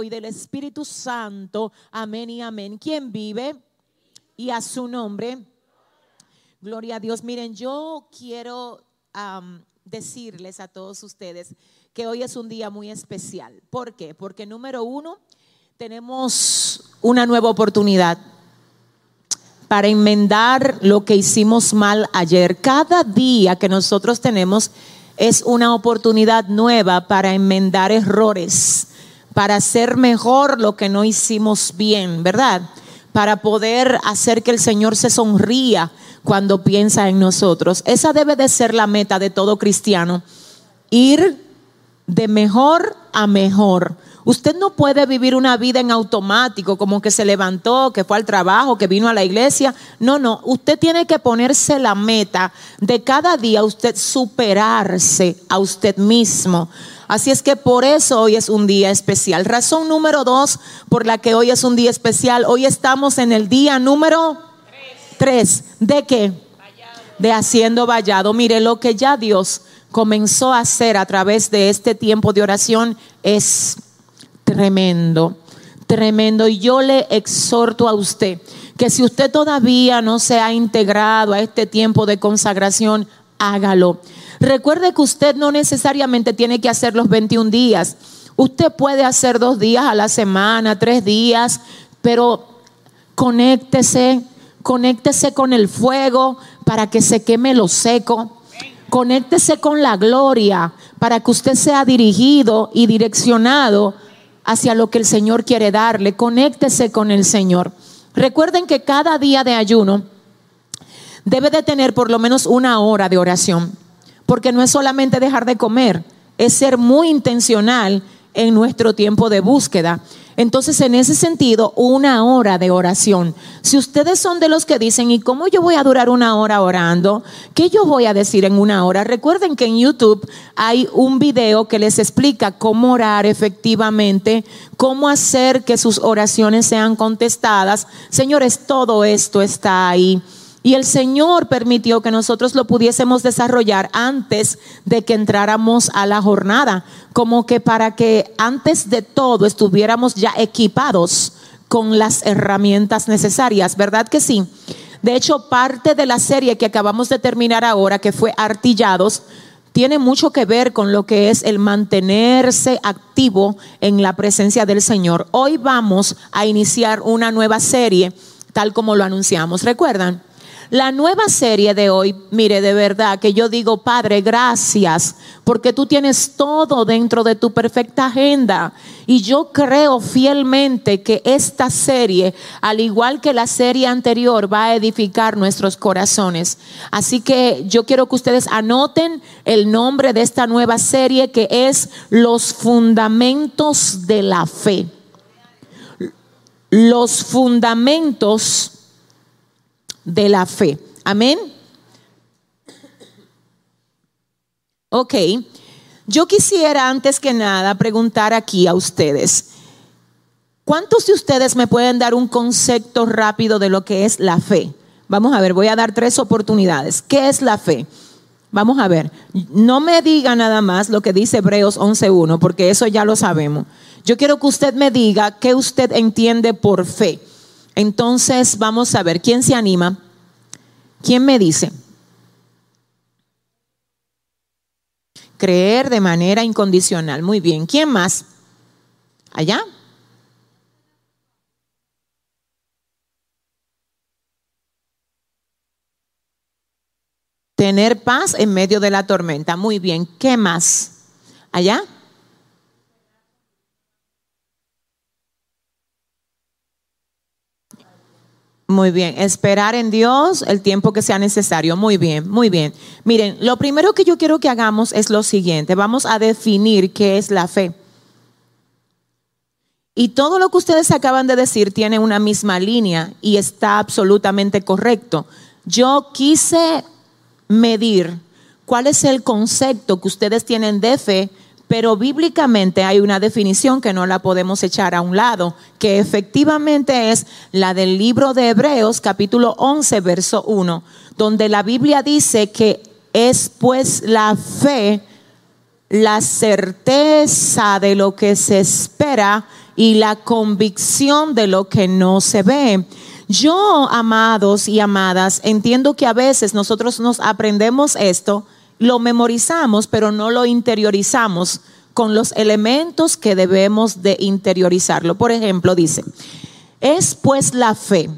Y del Espíritu Santo. Amén y amén. ¿Quién vive? Y a su nombre. Gloria a Dios. Miren, yo quiero decirles a todos ustedes que hoy es un día muy especial. ¿Por qué? Porque número uno, tenemos una nueva oportunidad para enmendar lo que hicimos mal ayer. Cada día que nosotros tenemos es una oportunidad nueva para enmendar errores, para hacer mejor lo que no hicimos bien, ¿verdad? Para poder hacer que el Señor se sonría cuando piensa en nosotros. Esa debe de ser la meta de todo cristiano, ir de mejor a mejor. Usted no puede vivir una vida en automático, como que se levantó, que fue al trabajo, que vino a la iglesia. No, no, usted tiene que ponerse la meta de cada día usted superarse a usted mismo. Así es que por eso hoy es un día especial. Razón número dos por la que hoy es un día especial. Hoy estamos en el día número tres. ¿De qué? De haciendo vallado. Mire lo que ya Dios comenzó a hacer a través de este tiempo de oración es tremendo, tremendo. Y yo le exhorto a usted que si usted todavía no se ha integrado a este tiempo de consagración, hágalo. Recuerde que usted no necesariamente tiene que hacer los 21 días. Usted puede hacer dos días a la semana, tres días, pero conéctese, conéctese con el fuego para que se queme lo seco. Conéctese con la gloria para que usted sea dirigido y direccionado hacia lo que el Señor quiere darle. Conéctese con el Señor. Recuerden que cada día de ayuno debe de tener por lo menos una hora de oración, porque no es solamente dejar de comer, es ser muy intencional en nuestro tiempo de búsqueda. Entonces, en ese sentido, una hora de oración. Si ustedes son de los que dicen, ¿y cómo yo voy a durar una hora orando? ¿Qué yo voy a decir en una hora? Recuerden que en YouTube hay un video que les explica cómo orar efectivamente, cómo hacer que sus oraciones sean contestadas. Señores, todo esto está ahí. Y el Señor permitió que nosotros lo pudiésemos desarrollar antes de que entráramos a la jornada, como que para que antes de todo estuviéramos ya equipados con las herramientas necesarias, ¿verdad que sí? De hecho, parte de la serie que acabamos de terminar ahora, que fue Artillados, tiene mucho que ver con lo que es el mantenerse activo en la presencia del Señor. Hoy vamos a iniciar una nueva serie, tal como lo anunciamos. ¿Recuerdan? La nueva serie de hoy, mire, de verdad que yo digo, Padre, gracias, porque tú tienes todo dentro de tu perfecta agenda. Y yo creo fielmente que esta serie, al igual que la serie anterior, va a edificar nuestros corazones. Así que yo quiero que ustedes anoten el nombre de esta nueva serie que es Los Fundamentos de la Fe. Los Fundamentos de la fe. Amén. Ok, yo quisiera antes que nada preguntar aquí a ustedes, ¿cuántos de ustedes me pueden dar un concepto rápido de lo que es la fe? Vamos a ver, voy a dar tres oportunidades. ¿Qué es la fe? Vamos a ver, no me diga nada más lo que dice Hebreos 11.1, porque eso ya lo sabemos. Yo quiero que usted me diga qué usted entiende por fe. Entonces, vamos a ver, ¿quién se anima? ¿Quién me dice? Creer de manera incondicional. Muy bien. ¿Quién más? ¿Allá? Tener paz en medio de la tormenta. Muy bien. ¿Qué más? ¿Allá? Muy bien, esperar en Dios el tiempo que sea necesario. Muy bien, muy bien. Miren, lo primero que yo quiero que hagamos es lo siguiente. Vamos a definir qué es la fe. Y todo lo que ustedes acaban de decir tiene una misma línea y está absolutamente correcto. Yo quise medir cuál es el concepto que ustedes tienen de fe pero bíblicamente hay una definición que no la podemos echar a un lado, que efectivamente es la del libro de Hebreos capítulo 11, verso 1, donde la Biblia dice que es pues la fe la certeza de lo que se espera y la convicción de lo que no se ve. Yo, amados y amadas, entiendo que a veces nosotros nos aprendemos esto, lo memorizamos, pero no lo interiorizamos con los elementos que debemos de interiorizarlo. Por ejemplo, dice, es pues la fe,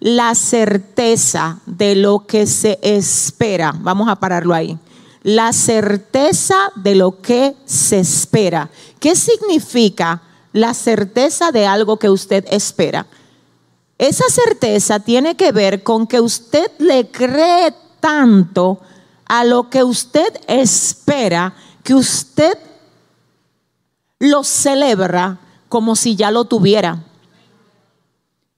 la certeza de lo que se espera. Vamos a pararlo ahí. La certeza de lo que se espera. ¿Qué significa la certeza de algo que usted espera? Esa certeza tiene que ver con que usted le cree tanto a lo que usted espera que usted lo celebra como si ya lo tuviera.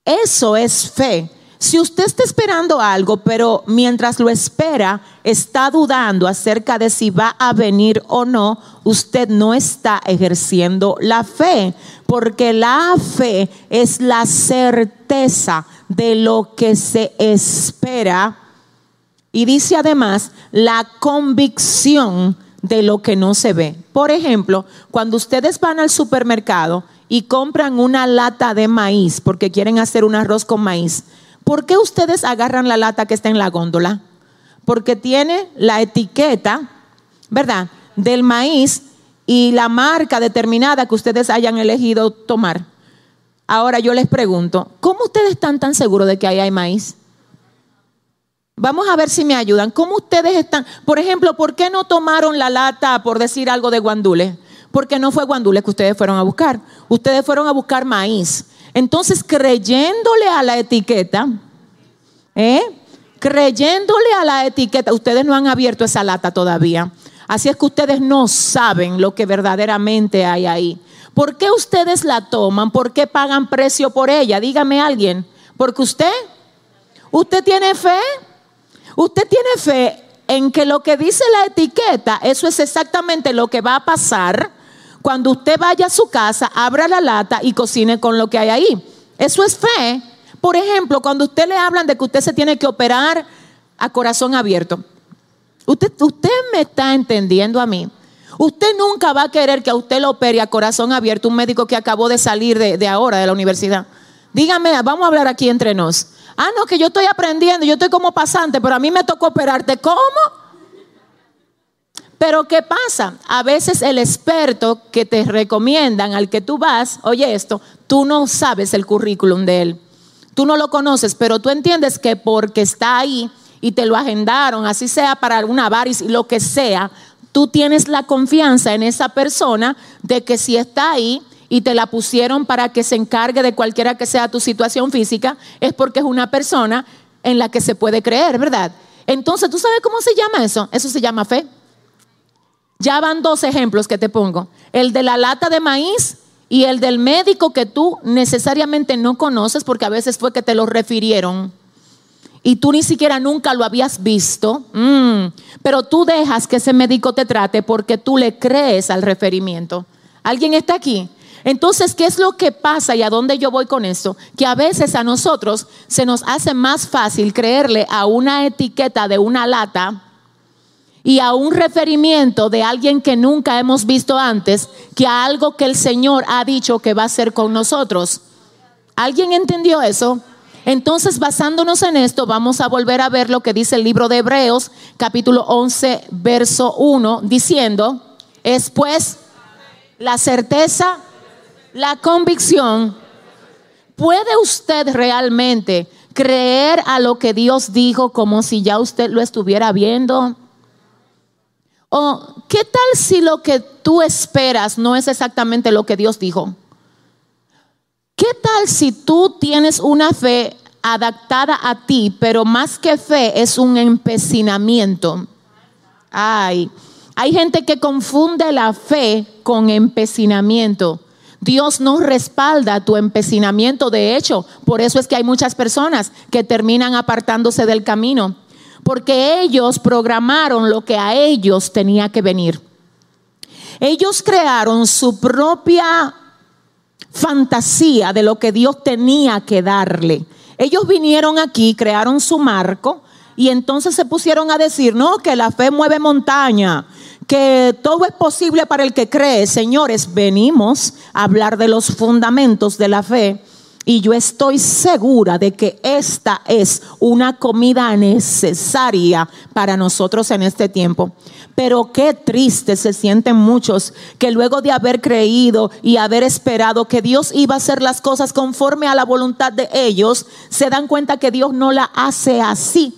Eso es fe. Si usted está esperando algo, pero mientras lo espera, está dudando acerca de si va a venir o no, usted no está ejerciendo la fe, porque la fe es la certeza de lo que se espera. Y dice además la convicción de lo que no se ve. Por ejemplo, cuando ustedes van al supermercado y compran una lata de maíz porque quieren hacer un arroz con maíz, ¿por qué ustedes agarran la lata que está en la góndola? Porque tiene la etiqueta, ¿verdad? Del maíz y la marca determinada que ustedes hayan elegido tomar. Ahora yo les pregunto, ¿cómo ustedes están tan seguros de que ahí hay maíz? Vamos a ver si me ayudan. ¿Cómo ustedes están? Por ejemplo, ¿por qué no tomaron la lata, por decir algo, de guandules? Porque no fue guandules que ustedes fueron a buscar. Ustedes fueron a buscar maíz. Entonces, creyéndole a la etiqueta, ¿eh? creyéndole a la etiqueta, ustedes no han abierto esa lata todavía. Así es que ustedes no saben lo que verdaderamente hay ahí. ¿Por qué ustedes la toman? ¿Por qué pagan precio por ella? Dígame alguien. Porque usted, usted tiene fe. Usted tiene fe en que lo que dice la etiqueta, eso es exactamente lo que va a pasar cuando usted vaya a su casa, abra la lata y cocine con lo que hay ahí. Eso es fe. Por ejemplo, cuando usted le hablan de que usted se tiene que operar a corazón abierto. Usted, usted me está entendiendo a mí. Usted nunca va a querer que a usted lo opere a corazón abierto un médico que acabó de salir de, de ahora de la universidad. Dígame, vamos a hablar aquí entre nos. Ah, no, que yo estoy aprendiendo, yo estoy como pasante, pero a mí me tocó operarte. ¿Cómo? Pero ¿qué pasa? A veces el experto que te recomiendan, al que tú vas, oye esto, tú no sabes el currículum de él. Tú no lo conoces, pero tú entiendes que porque está ahí y te lo agendaron, así sea para alguna varis, lo que sea, tú tienes la confianza en esa persona de que si está ahí y te la pusieron para que se encargue de cualquiera que sea tu situación física, es porque es una persona en la que se puede creer, ¿verdad? Entonces, ¿tú sabes cómo se llama eso? Eso se llama fe. Ya van dos ejemplos que te pongo. El de la lata de maíz y el del médico que tú necesariamente no conoces porque a veces fue que te lo refirieron y tú ni siquiera nunca lo habías visto, mm, pero tú dejas que ese médico te trate porque tú le crees al referimiento. ¿Alguien está aquí? Entonces, ¿qué es lo que pasa y a dónde yo voy con esto? Que a veces a nosotros se nos hace más fácil creerle a una etiqueta de una lata y a un referimiento de alguien que nunca hemos visto antes que a algo que el Señor ha dicho que va a hacer con nosotros. ¿Alguien entendió eso? Entonces, basándonos en esto, vamos a volver a ver lo que dice el libro de Hebreos, capítulo 11, verso 1, diciendo, es pues la certeza, la convicción. ¿Puede usted realmente creer a lo que Dios dijo como si ya usted lo estuviera viendo? ¿O qué tal si lo que tú esperas no es exactamente lo que Dios dijo? ¿Qué tal si tú tienes una fe adaptada a ti, pero más que fe es un empecinamiento? Ay, hay gente que confunde la fe con empecinamiento. Dios no respalda tu empecinamiento, de hecho, por eso es que hay muchas personas que terminan apartándose del camino porque ellos programaron lo que a ellos tenía que venir. Ellos crearon su propia fantasía de lo que Dios tenía que darle. Ellos vinieron aquí, crearon su marco y entonces se pusieron a decir, no, que la fe mueve montaña, que todo es posible para el que cree. Señores, venimos a hablar de los fundamentos de la fe y yo estoy segura de que esta es una comida necesaria para nosotros en este tiempo. Pero qué triste se sienten muchos que luego de haber creído y haber esperado que Dios iba a hacer las cosas conforme a la voluntad de ellos, se dan cuenta que Dios no la hace así.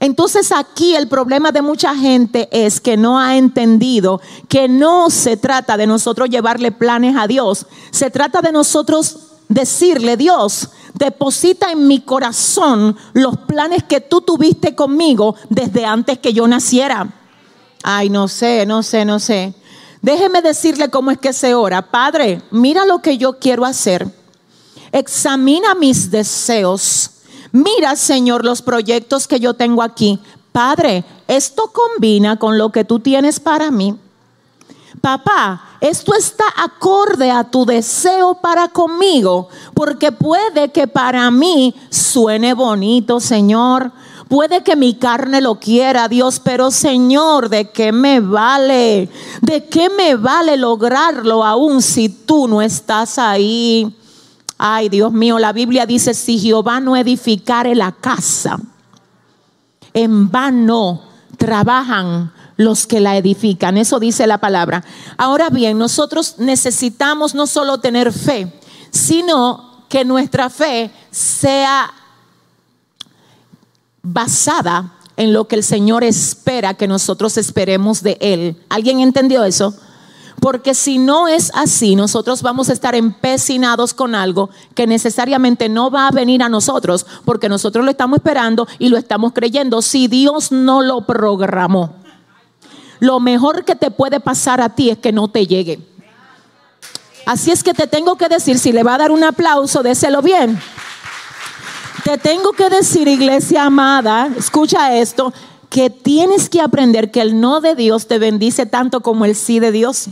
Entonces aquí el problema de mucha gente es que no ha entendido que no se trata de nosotros llevarle planes a Dios, se trata de nosotros decirle, Dios, deposita en mi corazón los planes que tú tuviste conmigo desde antes que yo naciera. Ay, no sé, no sé, no sé. Déjeme decirle cómo es que se ora. Padre, mira lo que yo quiero hacer. Examina mis deseos. Mira, Señor, los proyectos que yo tengo aquí. Padre, esto combina con lo que tú tienes para mí. Papá, esto está acorde a tu deseo para conmigo, porque puede que para mí suene bonito, Señor. Puede que mi carne lo quiera, Dios, pero Señor, ¿de qué me vale? ¿De qué me vale lograrlo aún si tú no estás ahí? Ay, Dios mío, la Biblia dice, si Jehová no edificare la casa, en vano trabajan los que la edifican. Eso dice la palabra. Ahora bien, nosotros necesitamos no solo tener fe, sino que nuestra fe sea basada en lo que el Señor espera que nosotros esperemos de Él. ¿Alguien entendió eso? Porque si no es así, nosotros vamos a estar empecinados con algo que necesariamente no va a venir a nosotros, porque nosotros lo estamos esperando y lo estamos creyendo si Dios no lo programó lo mejor que te puede pasar a ti es que no te llegue. Así es que te tengo que decir, si le va a dar un aplauso, déselo bien. Te tengo que decir, iglesia amada, escucha esto, que tienes que aprender que el no de Dios te bendice tanto como el sí de Dios.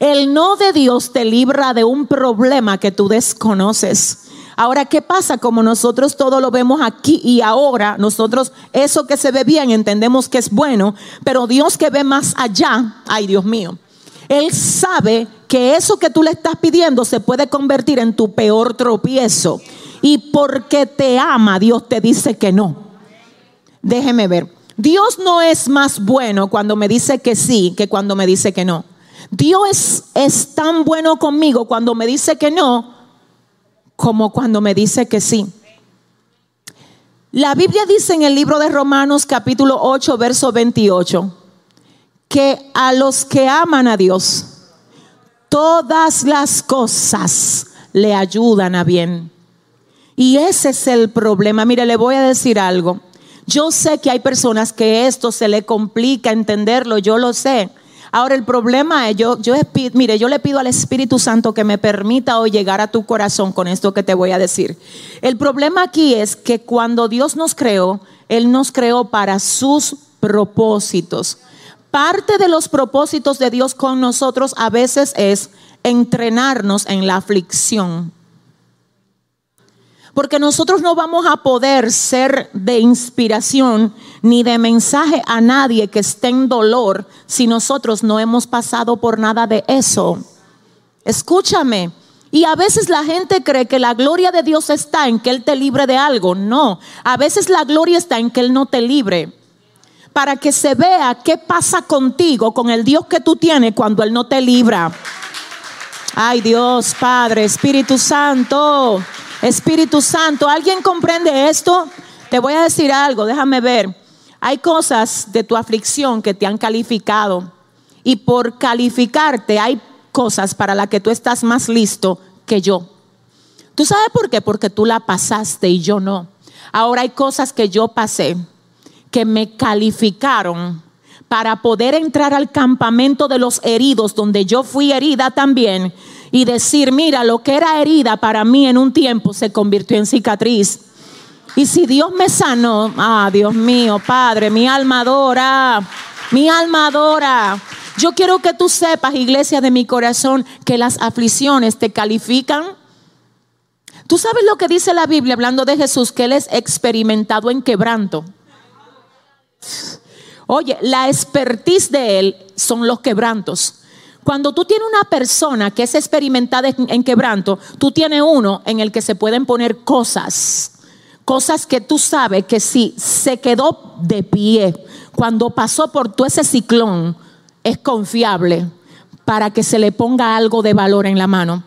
El no de Dios te libra de un problema que tú desconoces. Ahora, ¿qué pasa? Como nosotros todo lo vemos aquí y ahora, nosotros eso que se ve bien entendemos que es bueno, pero Dios que ve más allá, ay Dios mío, Él sabe que eso que tú le estás pidiendo se puede convertir en tu peor tropiezo. Y porque te ama, Dios te dice que no. Déjeme ver. Dios no es más bueno cuando me dice que sí que cuando me dice que no. Dios es, tan bueno conmigo cuando me dice que no como cuando me dice que sí. La Biblia dice en el libro de Romanos capítulo 8, verso 28, que a los que aman a Dios, todas las cosas le ayudan a bien. Y ese es el problema. Mire, le voy a decir algo. Yo sé que hay personas que esto se le complica entenderlo, yo lo sé. Ahora el problema es, yo, yo, mire, yo le pido al Espíritu Santo que me permita hoy llegar a tu corazón con esto que te voy a decir. El problema aquí es que cuando Dios nos creó, Él nos creó para sus propósitos. Parte de los propósitos de Dios con nosotros a veces es entrenarnos en la aflicción. Porque nosotros no vamos a poder ser de inspiración ni de mensaje a nadie que esté en dolor si nosotros no hemos pasado por nada de eso. Escúchame. Y a veces la gente cree que la gloria de Dios está en que Él te libre de algo. No, a veces la gloria está en que Él no te libre. Para que se vea qué pasa contigo, con el Dios que tú tienes cuando Él no te libra. Ay Dios, Padre, Espíritu Santo. Espíritu Santo, ¿alguien comprende esto? Te voy a decir algo, déjame ver. Hay cosas de tu aflicción que te han calificado y por calificarte hay cosas para las que tú estás más listo que yo. ¿Tú sabes por qué? Porque tú la pasaste y yo no. Ahora hay cosas que yo pasé que me calificaron para poder entrar al campamento de los heridos, donde yo fui herida también, y decir, mira, lo que era herida para mí en un tiempo se convirtió en cicatriz. Y si Dios me sanó, ah, Dios mío, Padre, mi alma adora, mi alma adora. Yo quiero que tú sepas, iglesia de mi corazón, que las aflicciones te califican. Tú sabes lo que dice la Biblia hablando de Jesús, que Él es experimentado en quebranto. Oye, la expertise de él son los quebrantos. Cuando tú tienes una persona que es experimentada en, quebranto, tú tienes uno en el que se pueden poner cosas, cosas que tú sabes que si se quedó de pie cuando pasó por todo ese ciclón, es confiable para que se le ponga algo de valor en la mano.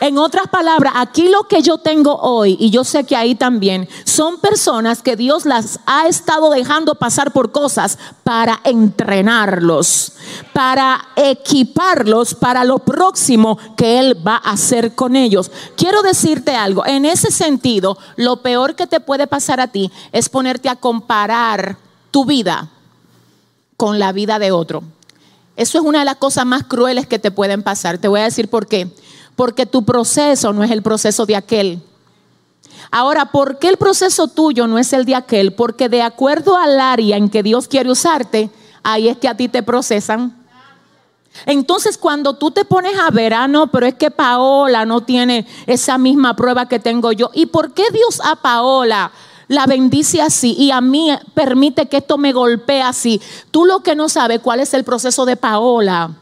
En otras palabras, aquí lo que yo tengo hoy, y yo sé que ahí también, son personas que Dios las ha estado dejando pasar por cosas para entrenarlos, para equiparlos para lo próximo que Él va a hacer con ellos. Quiero decirte algo, en ese sentido, lo peor que te puede pasar a ti es ponerte a comparar tu vida con la vida de otro. Eso es una de las cosas más crueles que te pueden pasar. Te voy a decir por qué porque tu proceso no es el proceso de aquel. Ahora, ¿por qué el proceso tuyo no es el de aquel? Porque de acuerdo al área en que Dios quiere usarte, ahí es que a ti te procesan. Entonces, cuando tú te pones a ver, ah, no, pero es que Paola no tiene esa misma prueba que tengo yo. ¿Y por qué Dios a Paola la bendice así y a mí permite que esto me golpee así? Tú lo que no sabes cuál es el proceso de Paola.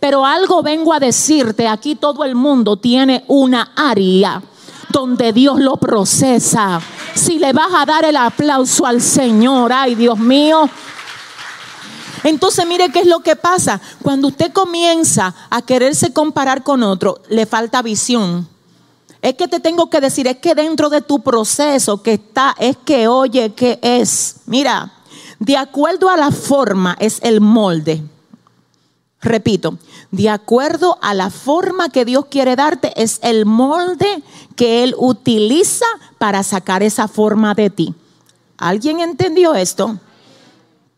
Pero algo vengo a decirte, aquí todo el mundo tiene una área donde Dios lo procesa. Si le vas a dar el aplauso al Señor, ay Dios mío. Entonces mire qué es lo que pasa. Cuando usted comienza a quererse comparar con otro, le falta visión. Es que te tengo que decir, es que dentro de tu proceso que está, es que oye, que es. Mira, de acuerdo a la forma es el molde. Repito, de acuerdo a la forma que Dios quiere darte, es el molde que Él utiliza para sacar esa forma de ti. ¿Alguien entendió esto?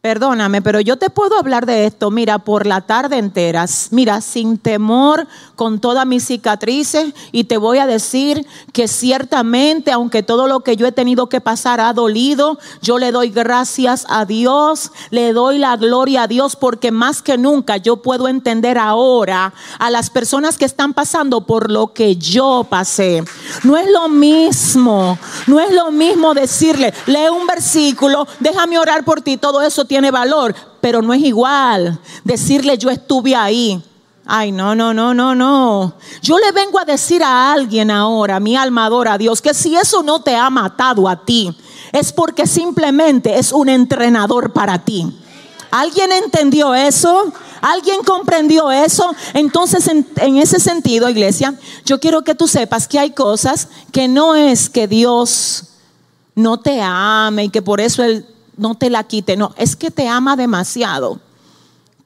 Perdóname, pero yo te puedo hablar de esto, mira, por la tarde entera, mira, sin temor, con todas mis cicatrices, y te voy a decir que ciertamente, aunque todo lo que yo he tenido que pasar ha dolido, yo le doy gracias a Dios, le doy la gloria a Dios, porque más que nunca yo puedo entender ahora a las personas que están pasando por lo que yo pasé. No es lo mismo, no es lo mismo decirle, lee un versículo, déjame orar por ti, todo eso tiene valor, pero no es igual decirle yo estuve ahí. Ay, no, no, no, no, no. Yo le vengo a decir a alguien ahora, mi alma adora a Dios, que si eso no te ha matado a ti, es porque simplemente es un entrenador para ti. ¿Alguien entendió eso? ¿Alguien comprendió eso? Entonces, en, en, ese sentido, iglesia, yo quiero que tú sepas que hay cosas que no es que Dios no te ame y que por eso Él no te la quite, no, es que te ama demasiado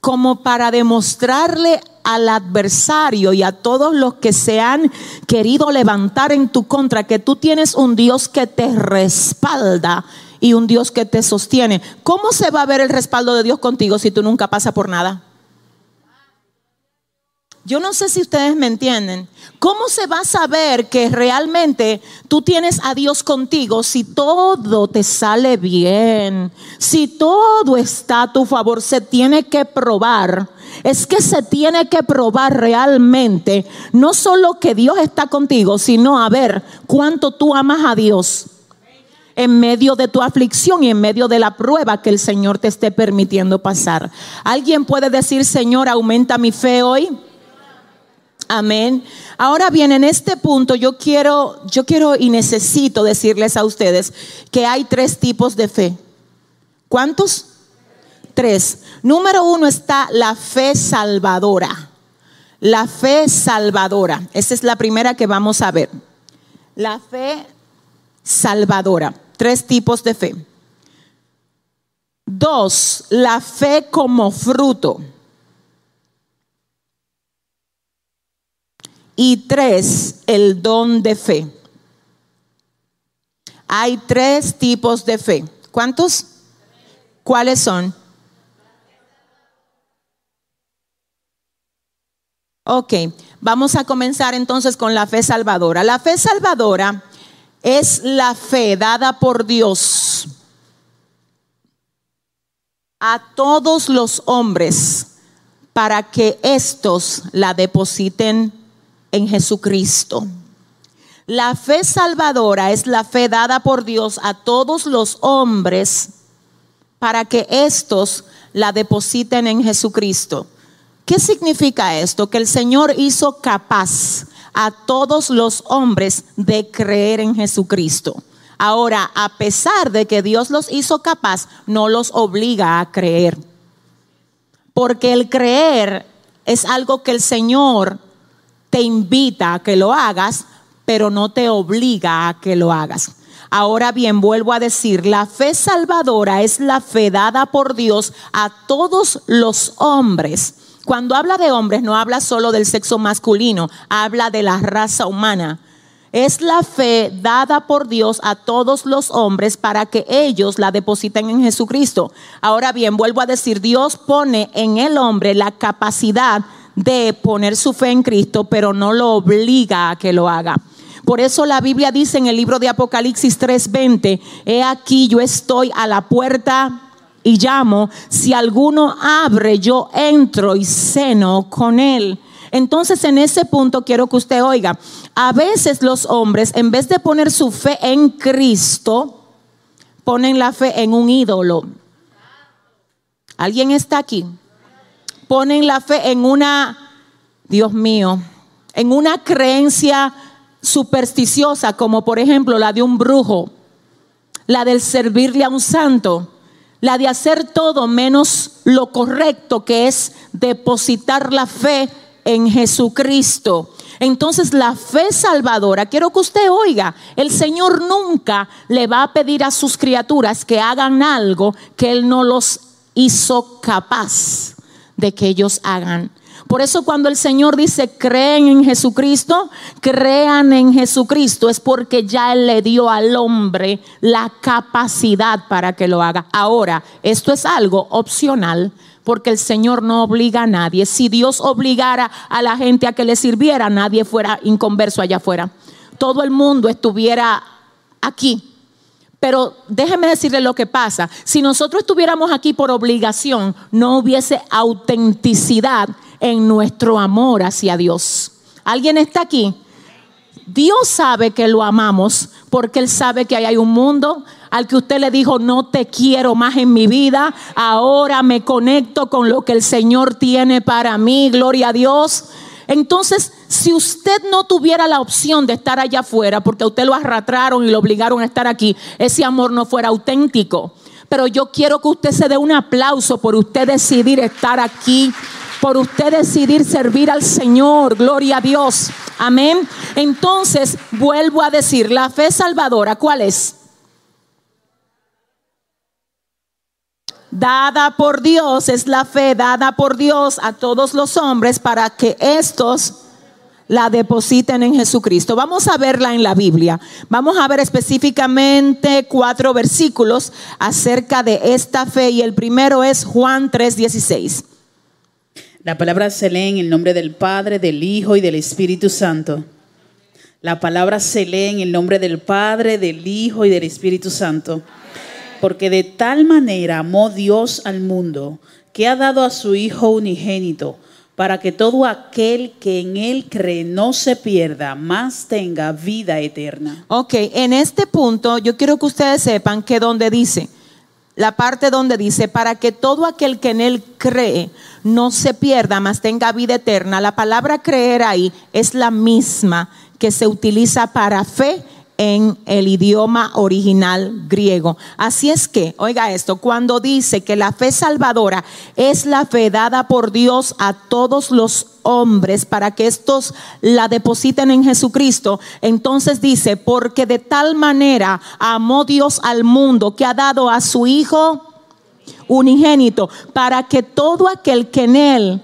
como para demostrarle al adversario y a todos los que se han querido levantar en tu contra que tú tienes un Dios que te respalda y un Dios que te sostiene. ¿Cómo se va a ver el respaldo de Dios contigo si tú nunca pasas por nada? Yo no sé si ustedes me entienden. ¿Cómo se va a saber que realmente tú tienes a Dios contigo si todo te sale bien? Si todo está a tu favor, se tiene que probar. Es que se tiene que probar realmente, no solo que Dios está contigo, sino a ver cuánto tú amas a Dios en medio de tu aflicción y en medio de la prueba que el Señor te esté permitiendo pasar. ¿Alguien puede decir, Señor, aumenta mi fe hoy? Amén. Ahora bien, en este punto yo quiero, yo quiero y necesito decirles a ustedes que hay tres tipos de fe. ¿Cuántos? Tres. Número uno está la fe salvadora. La fe salvadora. Esa es la primera que vamos a ver. La fe salvadora. Tres tipos de fe. Dos, la fe como fruto. Y tres, el don de fe. Hay tres tipos de fe. ¿Cuántos? ¿Cuáles son? Ok, vamos a comenzar entonces con la fe salvadora. La fe salvadora es la fe dada por Dios a todos los hombres para que éstos la depositen en Jesucristo. La fe salvadora es la fe dada por Dios a todos los hombres para que éstos la depositen en Jesucristo. ¿Qué significa esto? Que el Señor hizo capaz a todos los hombres de creer en Jesucristo. Ahora, a pesar de que Dios los hizo capaz, no los obliga a creer. Porque el creer es algo que el Señor te invita a que lo hagas, pero no te obliga a que lo hagas. Ahora bien, vuelvo a decir, la fe salvadora es la fe dada por Dios a todos los hombres. Cuando habla de hombres, no habla solo del sexo masculino, habla de la raza humana. Es la fe dada por Dios a todos los hombres para que ellos la depositen en Jesucristo. Ahora bien, vuelvo a decir, Dios pone en el hombre la capacidad de poner su fe en Cristo, pero no lo obliga a que lo haga. Por eso la Biblia dice en el libro de Apocalipsis 3:20, he aquí yo estoy a la puerta y llamo, si alguno abre, yo entro y ceno con él. Entonces en ese punto quiero que usted oiga, a veces los hombres en vez de poner su fe en Cristo, ponen la fe en un ídolo. ¿Alguien está aquí? Ponen la fe en una, Dios mío, en una creencia supersticiosa como por ejemplo la de un brujo, la del servirle a un santo, la de hacer todo menos lo correcto que es depositar la fe en Jesucristo. Entonces la fe salvadora, quiero que usted oiga, el Señor nunca le va a pedir a sus criaturas que hagan algo que Él no los hizo capaz de que ellos hagan. Por eso cuando el Señor dice creen en Jesucristo, crean en Jesucristo, es porque ya Él le dio al hombre la capacidad para que lo haga. Ahora, esto es algo opcional porque el Señor no obliga a nadie. Si Dios obligara a la gente a que le sirviera, nadie fuera inconverso allá afuera. Todo el mundo estuviera aquí. Pero déjeme decirle lo que pasa. Si nosotros estuviéramos aquí por obligación, no hubiese autenticidad en nuestro amor hacia Dios. ¿Alguien está aquí? Dios sabe que lo amamos porque Él sabe que hay un mundo al que usted le dijo, no te quiero más en mi vida, ahora me conecto con lo que el Señor tiene para mí, gloria a Dios. Entonces, si usted no tuviera la opción de estar allá afuera, porque a usted lo arrastraron y lo obligaron a estar aquí, ese amor no fuera auténtico. Pero yo quiero que usted se dé un aplauso por usted decidir estar aquí, por usted decidir servir al Señor, gloria a Dios. Amén. Entonces, vuelvo a decir, la fe salvadora, ¿cuál es? Dada por Dios, es la fe dada por Dios a todos los hombres para que estos la depositen en Jesucristo. Vamos a verla en la Biblia. Vamos a ver específicamente cuatro versículos acerca de esta fe y el primero es Juan 3:16. La palabra se lee en el nombre del Padre, del Hijo y del Espíritu Santo. La palabra se lee en el nombre del Padre, del Hijo y del Espíritu Santo porque de tal manera amó Dios al mundo que ha dado a su Hijo unigénito para que todo aquel que en Él cree no se pierda, más tenga vida eterna. Ok, en este punto yo quiero que ustedes sepan que donde dice, la parte donde dice, para que todo aquel que en Él cree no se pierda, más tenga vida eterna, la palabra creer ahí es la misma que se utiliza para fe en el idioma original griego. Así es que, oiga esto, cuando dice que la fe salvadora es la fe dada por Dios a todos los hombres para que estos la depositen en Jesucristo, entonces dice, porque de tal manera amó Dios al mundo que ha dado a su Hijo unigénito, para que todo aquel que en él,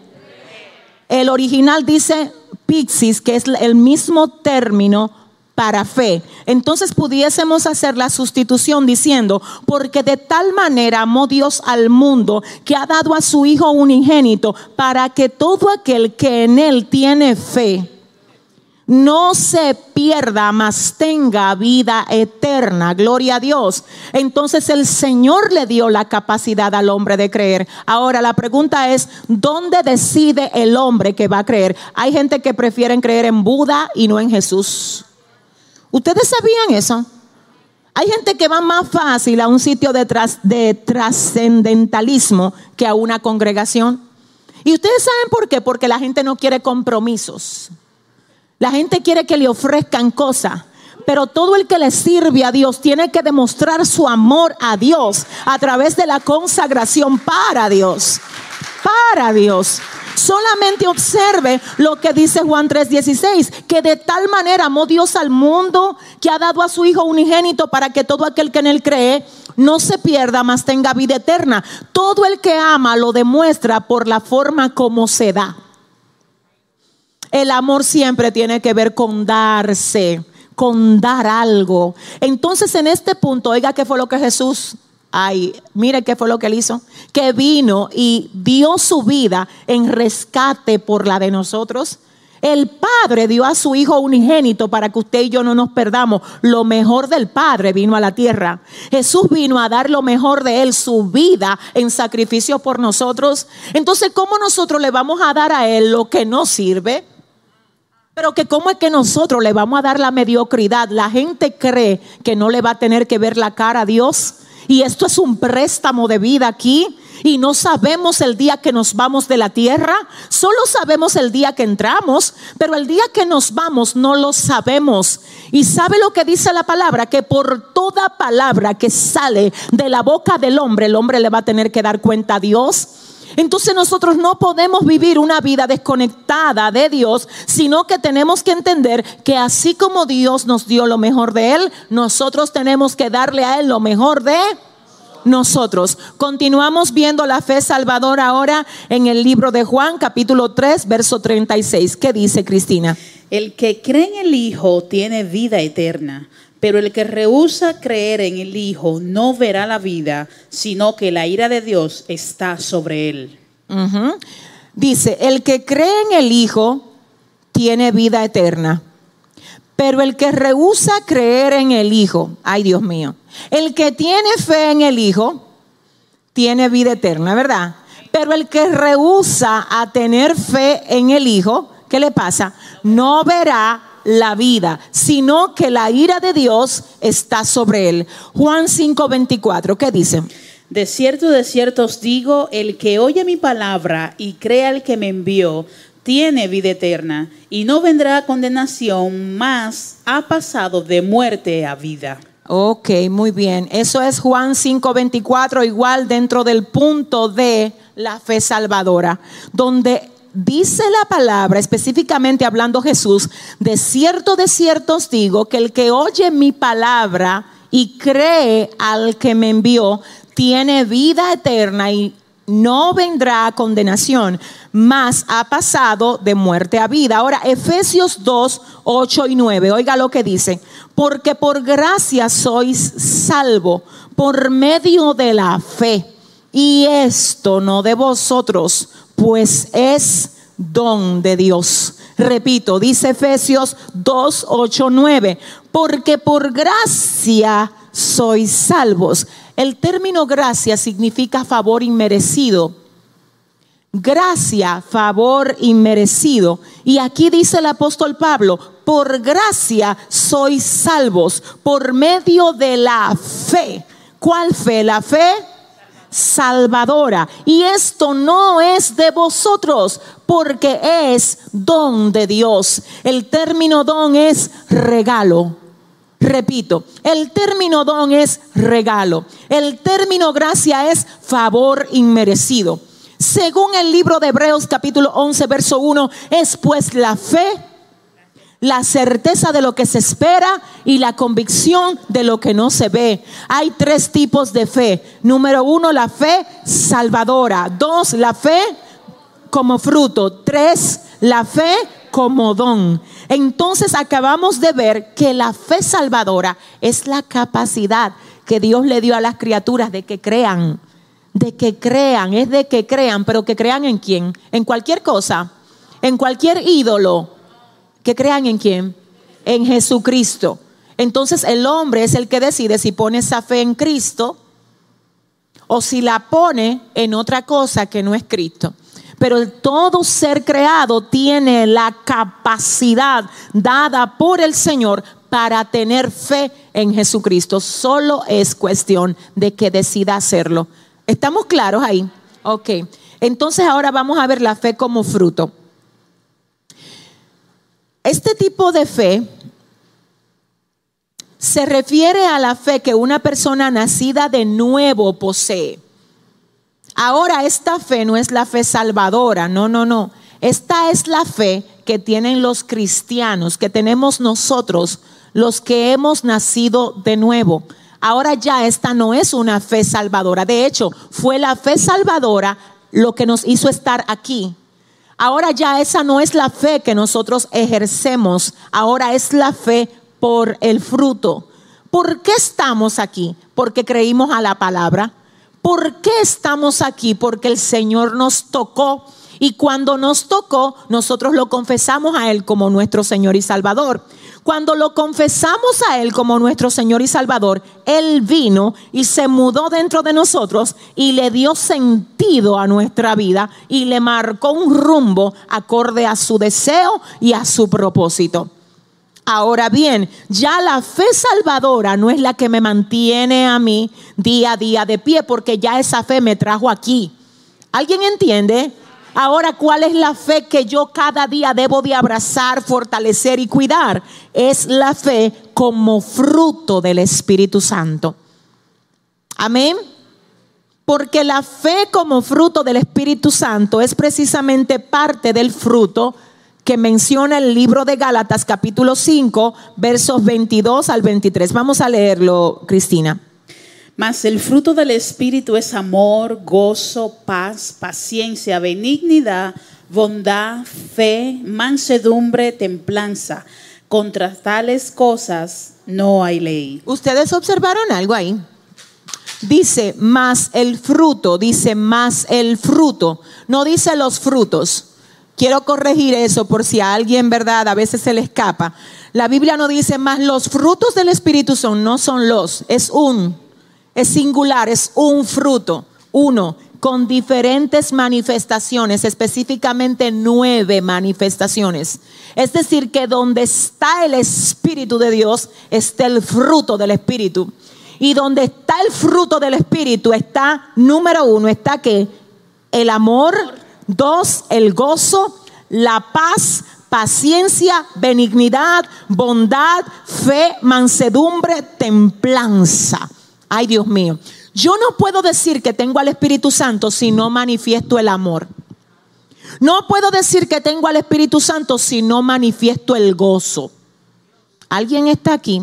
el original dice pixis, que es el mismo término, para fe. Entonces pudiésemos hacer la sustitución diciendo, porque de tal manera amó Dios al mundo que ha dado a su Hijo unigénito para que todo aquel que en él tiene fe, no se pierda, mas tenga vida eterna. Gloria a Dios. Entonces el Señor le dio la capacidad al hombre de creer. Ahora la pregunta es, ¿dónde decide el hombre que va a creer? Hay gente que prefiere creer en Buda y no en Jesús. ¿Ustedes sabían eso? Hay gente que va más fácil a un sitio de, trascendentalismo que a una congregación. Y ustedes saben por qué, porque la gente no quiere compromisos. La gente quiere que le ofrezcan cosas. Pero todo el que le sirve a Dios tiene que demostrar su amor a Dios a través de la consagración para Dios. Para Dios. Solamente observe lo que dice Juan 3:16, que de tal manera amó Dios al mundo que ha dado a su Hijo unigénito para que todo aquel que en él cree no se pierda, mas tenga vida eterna. Todo el que ama lo demuestra por la forma como se da. El amor siempre tiene que ver con darse, con dar algo. Entonces en este punto, oiga qué fue lo que Jesús Ay, mire qué fue lo que él hizo. Que vino y dio su vida en rescate por la de nosotros. El Padre dio a su Hijo unigénito para que usted y yo no nos perdamos. Lo mejor del Padre vino a la tierra. Jesús vino a dar lo mejor de Él, su vida en sacrificio por nosotros. Entonces, ¿cómo nosotros le vamos a dar a Él lo que no sirve? Pero que cómo es que nosotros le vamos a dar la mediocridad. La gente cree que no le va a tener que ver la cara a Dios. Y esto es un préstamo de vida aquí. Y no sabemos el día que nos vamos de la tierra, solo sabemos el día que entramos, pero el día que nos vamos no lo sabemos. Y sabe lo que dice la palabra, que por toda palabra que sale de la boca del hombre, el hombre le va a tener que dar cuenta a Dios. Entonces nosotros no podemos vivir una vida desconectada de Dios, sino que tenemos que entender que así como Dios nos dio lo mejor de Él, nosotros tenemos que darle a Él lo mejor de nosotros. Continuamos viendo la fe salvadora ahora en el libro de Juan, capítulo 3, verso 36. ¿Qué dice Cristina? El que cree en el Hijo tiene vida eterna. Pero el que rehúsa creer en el Hijo no verá la vida, sino que la ira de Dios está sobre él. Dice, el que cree en el Hijo tiene vida eterna. Pero el que rehúsa creer en el Hijo, ay Dios mío, el que tiene fe en el Hijo tiene vida eterna, ¿verdad? Pero el que rehúsa a tener fe en el Hijo, ¿qué le pasa? No verá la vida, sino que la ira de Dios está sobre él. Juan 5:24, ¿qué dice? De cierto, de cierto os digo, el que oye mi palabra y crea al que me envió, tiene vida eterna y no vendrá a condenación, más ha pasado de muerte a vida. Ok, muy bien. Eso es Juan 5:24, igual dentro del punto de la fe salvadora, donde dice la palabra, específicamente hablando Jesús, de cierto, de cierto os digo que el que oye mi palabra y cree al que me envió, tiene vida eterna y no vendrá a condenación, mas ha pasado de muerte a vida. Ahora, Efesios 2, 8 y 9, oiga lo que dice, porque por gracia sois salvo por medio de la fe. Y esto no de vosotros, pues es don de Dios. Repito, dice Efesios 2, 8, 9, porque por gracia sois salvos. El término gracia significa favor inmerecido. Gracia, favor inmerecido. Y aquí dice el apóstol Pablo, por gracia sois salvos por medio de la fe. ¿Cuál fe? La fe salvadora. Y esto no es de vosotros, porque es don de Dios. El término don es regalo. Repito, el término don es regalo. El término gracia es favor inmerecido. Según el libro de Hebreos capítulo 11, verso 1, es pues la fe la certeza de lo que se espera y la convicción de lo que no se ve. Hay tres tipos de fe. Número uno, la fe salvadora. Dos, la fe como fruto. Tres, la fe como don. Entonces acabamos de ver que la fe salvadora es la capacidad que Dios le dio a las criaturas de que crean. De que crean, es de que crean, pero que crean en quién? En cualquier cosa, en cualquier ídolo que crean en quién? En Jesucristo. Entonces el hombre es el que decide si pone esa fe en Cristo o si la pone en otra cosa que no es Cristo. Pero todo ser creado tiene la capacidad dada por el Señor para tener fe en Jesucristo. Solo es cuestión de que decida hacerlo. ¿Estamos claros ahí? Ok, entonces ahora vamos a ver la fe como fruto. Este tipo de fe se refiere a la fe que una persona nacida de nuevo posee. Ahora esta fe no es la fe salvadora, no, no, no. Esta es la fe que tienen los cristianos, que tenemos nosotros, los que hemos nacido de nuevo. Ahora ya esta no es una fe salvadora. De hecho, fue la fe salvadora lo que nos hizo estar aquí. Ahora ya esa no es la fe que nosotros ejercemos. Ahora es la fe por el fruto. ¿Por qué estamos aquí? Porque creímos a la palabra. ¿Por qué estamos aquí? Porque el Señor nos tocó y cuando nos tocó, nosotros lo confesamos a Él como nuestro Señor y Salvador. Cuando lo confesamos a Él como nuestro Señor y Salvador, Él vino y se mudó dentro de nosotros y le dio sentido a nuestra vida y le marcó un rumbo acorde a su deseo y a su propósito. Ahora bien, ya la fe salvadora no es la que me mantiene a mí día a día de pie, porque ya esa fe me trajo aquí. ¿Alguien entiende? Ahora, ¿cuál es la fe que yo cada día debo de abrazar, fortalecer y cuidar? Es la fe como fruto del Espíritu Santo. Amén. Porque la fe como fruto del Espíritu Santo es precisamente parte del fruto que menciona el libro de Gálatas capítulo 5, versos 22 al 23. Vamos a leerlo, Cristina. Mas el fruto del Espíritu es amor, gozo, paz, paciencia, benignidad, bondad, fe, mansedumbre, templanza. Contra tales cosas no hay ley. ¿Ustedes observaron algo ahí? Dice más el fruto, dice más el fruto, no dice los frutos. Quiero corregir eso por si a alguien, verdad, a veces se le escapa. La Biblia no dice más los frutos del Espíritu son, no son los, es un es singular, es un fruto, uno, con diferentes manifestaciones, específicamente nueve manifestaciones. Es decir, que donde está el Espíritu de Dios, está el fruto del Espíritu. Y donde está el fruto del Espíritu está, número uno, está que el amor, dos, el gozo, la paz, paciencia, benignidad, bondad, fe, mansedumbre, templanza. Ay, Dios mío. Yo no puedo decir que tengo al Espíritu Santo si no manifiesto el amor. No puedo decir que tengo al Espíritu Santo si no manifiesto el gozo. ¿Alguien está aquí?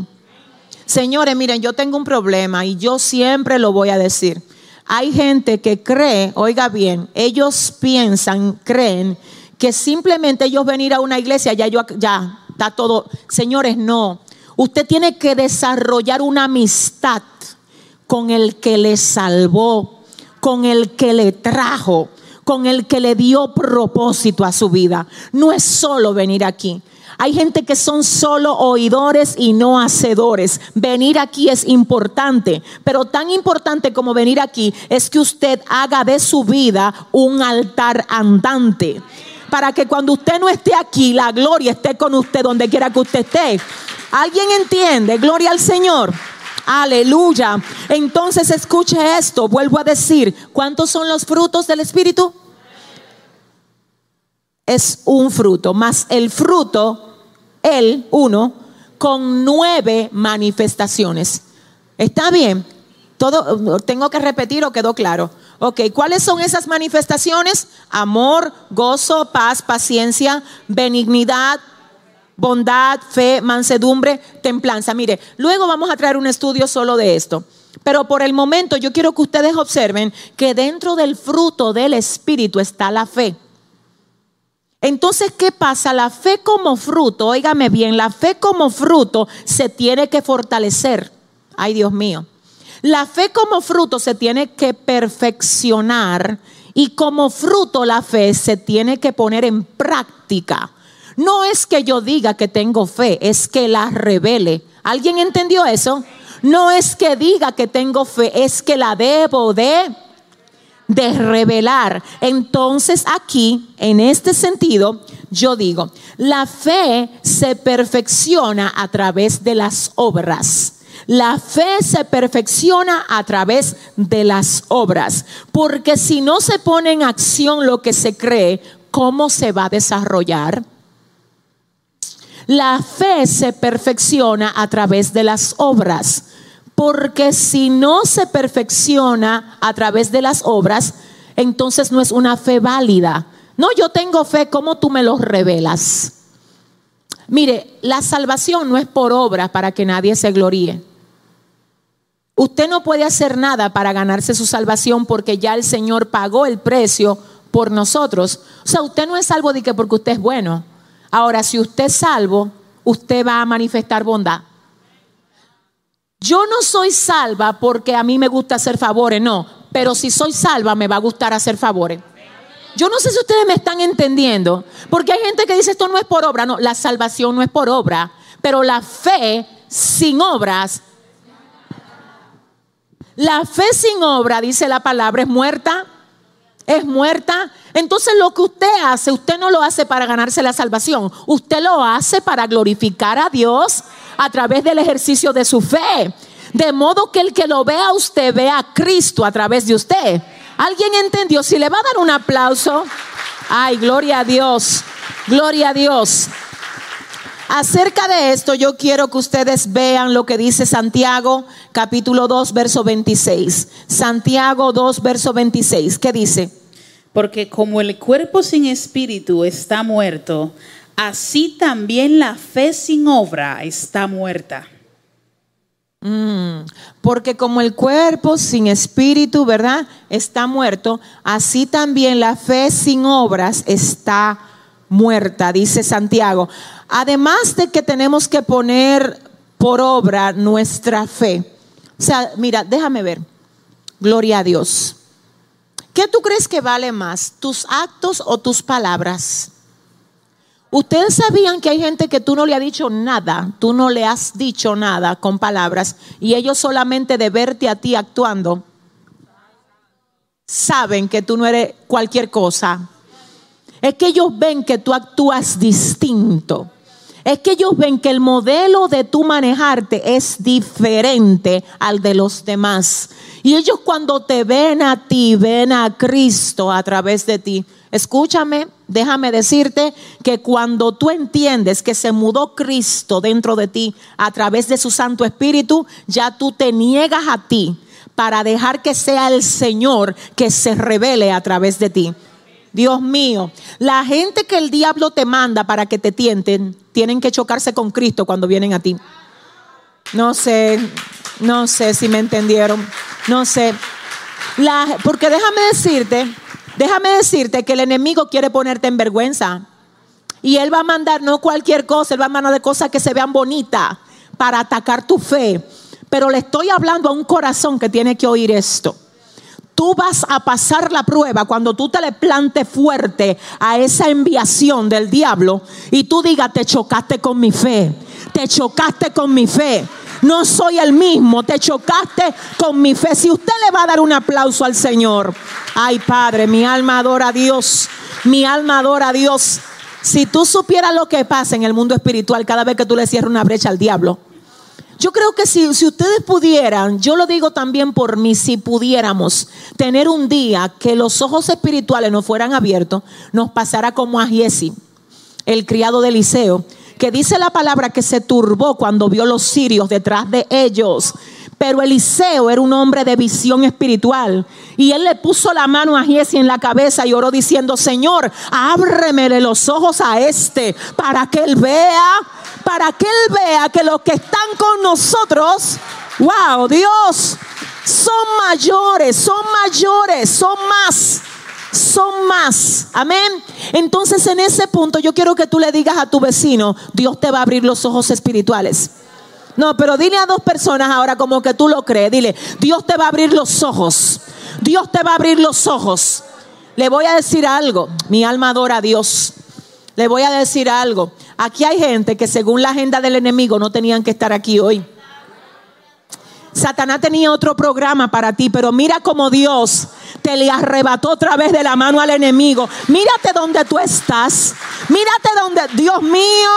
Señores, miren, yo tengo un problema y yo siempre lo voy a decir. Hay gente que cree, oiga bien, ellos piensan, creen que simplemente ellos venir a una iglesia, ya yo, ya está todo. Señores, no. Usted tiene que desarrollar una amistad con el que le salvó, con el que le trajo, con el que le dio propósito a su vida. No es solo venir aquí. Hay gente que son solo oidores y no hacedores. Venir aquí es importante, pero tan importante como venir aquí es que usted haga de su vida un altar andante. Para que cuando usted no esté aquí, la gloria esté con usted donde quiera que usted esté. ¿Alguien entiende? Gloria al Señor. Aleluya. Entonces escuche esto, vuelvo a decir, ¿cuántos son los frutos del Espíritu? Es un fruto, más el fruto, el uno, con nueve manifestaciones. ¿Está bien? Todo, tengo que repetir o quedó claro. Ok, ¿cuáles son esas manifestaciones? Amor, gozo, paz, paciencia, benignidad, bondad, fe, mansedumbre, templanza. Mire, luego vamos a traer un estudio solo de esto. Pero por el momento yo quiero que ustedes observen que dentro del fruto del Espíritu está la fe. Entonces, ¿qué pasa? La fe como fruto, óigame bien, la fe como fruto se tiene que fortalecer. Ay, Dios mío. La fe como fruto se tiene que perfeccionar y como fruto la fe se tiene que poner en práctica. No es que yo diga que tengo fe, es que la revele. ¿Alguien entendió eso? No es que diga que tengo fe, es que la debo de revelar. Entonces aquí, en este sentido, yo digo, la fe se perfecciona a través de las obras. La fe se perfecciona a través de las obras, porque si no se pone en acción lo que se cree, ¿cómo se va a desarrollar? La fe se perfecciona a través de las obras, porque si no se perfecciona a través de las obras, entonces no es una fe válida. No, yo tengo fe, ¿cómo tú me lo revelas? Mire, la salvación no es por obra para que nadie se gloríe. Usted no puede hacer nada para ganarse su salvación porque ya el Señor pagó el precio por nosotros. O sea, usted no es salvo de que porque usted es bueno. Ahora, si usted es salvo, usted va a manifestar bondad. Yo no soy salva porque a mí me gusta hacer favores, no. Pero si soy salva, me va a gustar hacer favores. Yo no sé si ustedes me están entendiendo, porque hay gente que dice esto no es por obra, no, la salvación no es por obra, pero la fe sin obras, la fe sin obra, dice la palabra, es muerta, es muerta. Entonces lo que usted hace, usted no lo hace para ganarse la salvación, usted lo hace para glorificar a Dios a través del ejercicio de su fe. De modo que el que lo vea usted vea a Cristo a través de usted. ¿Alguien entendió? Si le va a dar un aplauso, ay, gloria a Dios, gloria a Dios. Acerca de esto yo quiero que ustedes vean lo que dice Santiago capítulo 2 verso 26. Santiago 2 verso 26. ¿Qué dice? Porque como el cuerpo sin espíritu está muerto, así también la fe sin obra está muerta. Mm, porque como el cuerpo sin espíritu, ¿verdad? Está muerto, así también la fe sin obras está muerta, dice Santiago. Además de que tenemos que poner por obra nuestra fe. O sea, mira, déjame ver. Gloria a Dios. ¿Qué tú crees que vale más, tus actos o tus palabras? Ustedes sabían que hay gente que tú no le has dicho nada, tú no le has dicho nada con palabras y ellos solamente de verte a ti actuando saben que tú no eres cualquier cosa. Es que ellos ven que tú actúas distinto. Es que ellos ven que el modelo de tu manejarte es diferente al de los demás. Y ellos cuando te ven a ti, ven a Cristo a través de ti. Escúchame, déjame decirte que cuando tú entiendes que se mudó Cristo dentro de ti a través de su Santo Espíritu, ya tú te niegas a ti para dejar que sea el Señor que se revele a través de ti. Dios mío, la gente que el diablo te manda para que te tienten, tienen que chocarse con Cristo cuando vienen a ti. No sé, no sé si me entendieron, no sé. La, porque déjame decirte Déjame decirte que el enemigo quiere ponerte en vergüenza. Y él va a mandar no cualquier cosa, él va a mandar cosas que se vean bonitas para atacar tu fe. Pero le estoy hablando a un corazón que tiene que oír esto. Tú vas a pasar la prueba cuando tú te le plantes fuerte a esa enviación del diablo y tú digas, te chocaste con mi fe, te chocaste con mi fe no soy el mismo, te chocaste con mi fe. Si usted le va a dar un aplauso al Señor, ay Padre, mi alma adora a Dios, mi alma adora a Dios. Si tú supieras lo que pasa en el mundo espiritual cada vez que tú le cierras una brecha al diablo, yo creo que si, si, ustedes pudieran, yo lo digo también por mí, si pudiéramos tener un día que los ojos espirituales no fueran abiertos, nos pasara como a Giesi, el criado de Eliseo, que dice la palabra que se turbó cuando vio los sirios detrás de ellos. Pero Eliseo era un hombre de visión espiritual. Y él le puso la mano a Giesi en la cabeza y oró diciendo, Señor, ábremele los ojos a este para que él vea, para que él vea que los que están con nosotros, wow, Dios, son mayores, son mayores, son más son más. Amén. Entonces en ese punto yo quiero que tú le digas a tu vecino, Dios te va a abrir los ojos espirituales. No, pero dile a dos personas ahora como que tú lo crees. Dile, Dios te va a abrir los ojos. Dios te va a abrir los ojos. Le voy a decir algo. Mi alma adora a Dios. Le voy a decir algo. Aquí hay gente que según la agenda del enemigo no tenían que estar aquí hoy. Satanás tenía otro programa para ti, pero mira cómo Dios te le arrebató otra vez de la mano al enemigo. Mírate donde tú estás. Mírate donde, Dios mío.